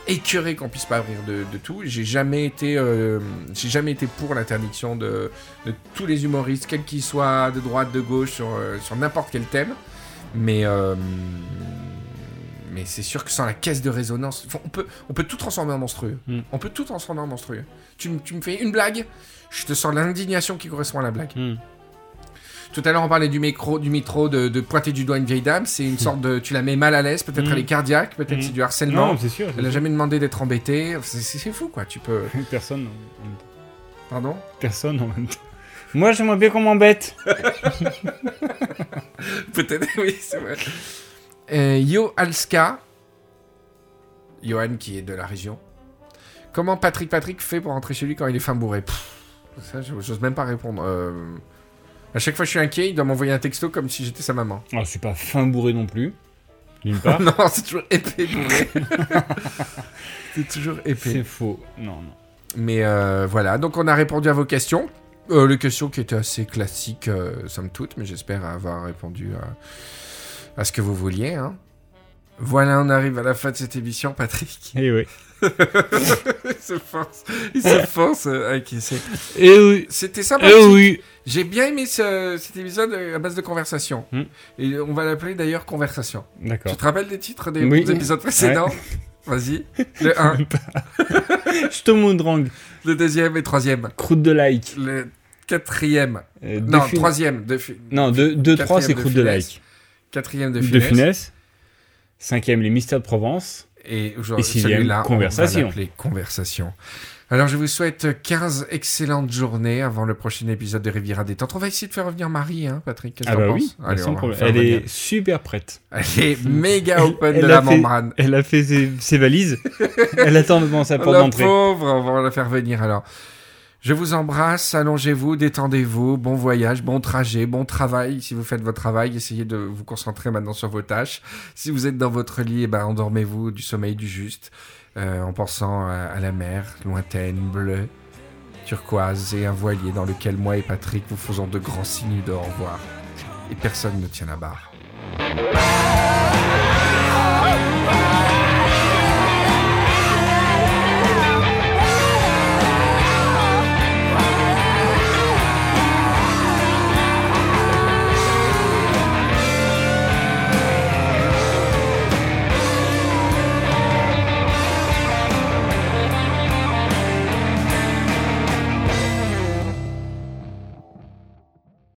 écœuré qu'on puisse pas rire de, de tout. J'ai jamais été, euh, j'ai jamais été pour l'interdiction de, de tous les humoristes, quels qu'ils soient, de droite, de gauche, sur, euh, sur n'importe quel thème. Mais euh, mais c'est sûr que sans la caisse de résonance, enfin, on peut, on peut tout transformer en monstrueux. Mm. On peut tout transformer en monstrueux. Tu, me- tu me fais une blague, je te sors l'indignation qui correspond à la blague. Hmm. Tout à l'heure, on parlait du micro, du métro, de, de pointer du doigt une vieille dame. C'est une sorte de. Tu la mets mal à l'aise, peut-être Mm. elle est cardiaque, peut-être Mm. c'est du harcèlement. Non, c'est sûr. elle a sûr. jamais demandé d'être embêtée. C'est fou, quoi. Tu peux. Personne. en même temps. Pardon? Personne en même temps. Moi, j'aimerais bien qu'on m'embête. Peut-être, oui, c'est vrai. Euh, Yo Alska, Johan qui est de la région. Comment Patrick Patrick fait pour rentrer chez lui quand il est fin bourré Pff, Ça, je- j'ose même pas répondre. Euh, À chaque fois que je suis inquiet, il doit m'envoyer un texto comme si j'étais sa maman. Alors, je suis pas fin bourré non plus. D'une part. non, c'est toujours épais bourré. c'est toujours épais. c'est faux. Non, non. Mais euh, voilà, donc on a répondu à vos questions. Euh, les questions qui étaient assez classiques, euh, somme toute, mais j'espère avoir répondu à ce que vous vouliez. Hein. Voilà, on arrive à la fin de cette émission, Patrick. Eh oui. il se force, il se force à encaisser. Eh oui. C'était sympathique. Eh oui. J'ai bien aimé ce- cet épisode à base de conversation. Hmm. Et on va l'appeler d'ailleurs conversation. D'accord. Tu te rappelles des titres des Oui. épisodes précédents? Vas-y. Le 1, Stomodrang, le deuxième et troisième. croûte de like. Le quatrième. Euh, Non, de troisième. De fu- Non, 2, 3, c'est de croûte de Funès. like. Quatrième de De Funès. Cinquième, les mystères de Provence. Et aujourd'hui, Et sixième, Conversation. On va Conversation. Alors, je vous souhaite 15 excellentes journées avant le prochain épisode de Riviera détente. On va essayer de faire revenir Marie, hein, Patrick. Ah bah oui, Allez, Elle est super prête. Elle est méga open Elle de la fait- membrane. Elle a fait ses, ses valises. Elle attend devant sa porte d'entrée. pauvre, on va la faire venir alors. Je vous embrasse, allongez-vous, détendez-vous, bon voyage, bon trajet, bon travail. Si vous faites votre travail, essayez de vous concentrer maintenant sur vos tâches. Si vous êtes dans votre lit, eh ben, endormez-vous du sommeil du juste, euh, en pensant à, à la mer, lointaine, bleue, turquoise, et un voilier dans lequel moi et Patrick vous faisons de grands signes de au revoir. Et personne ne tient la barre.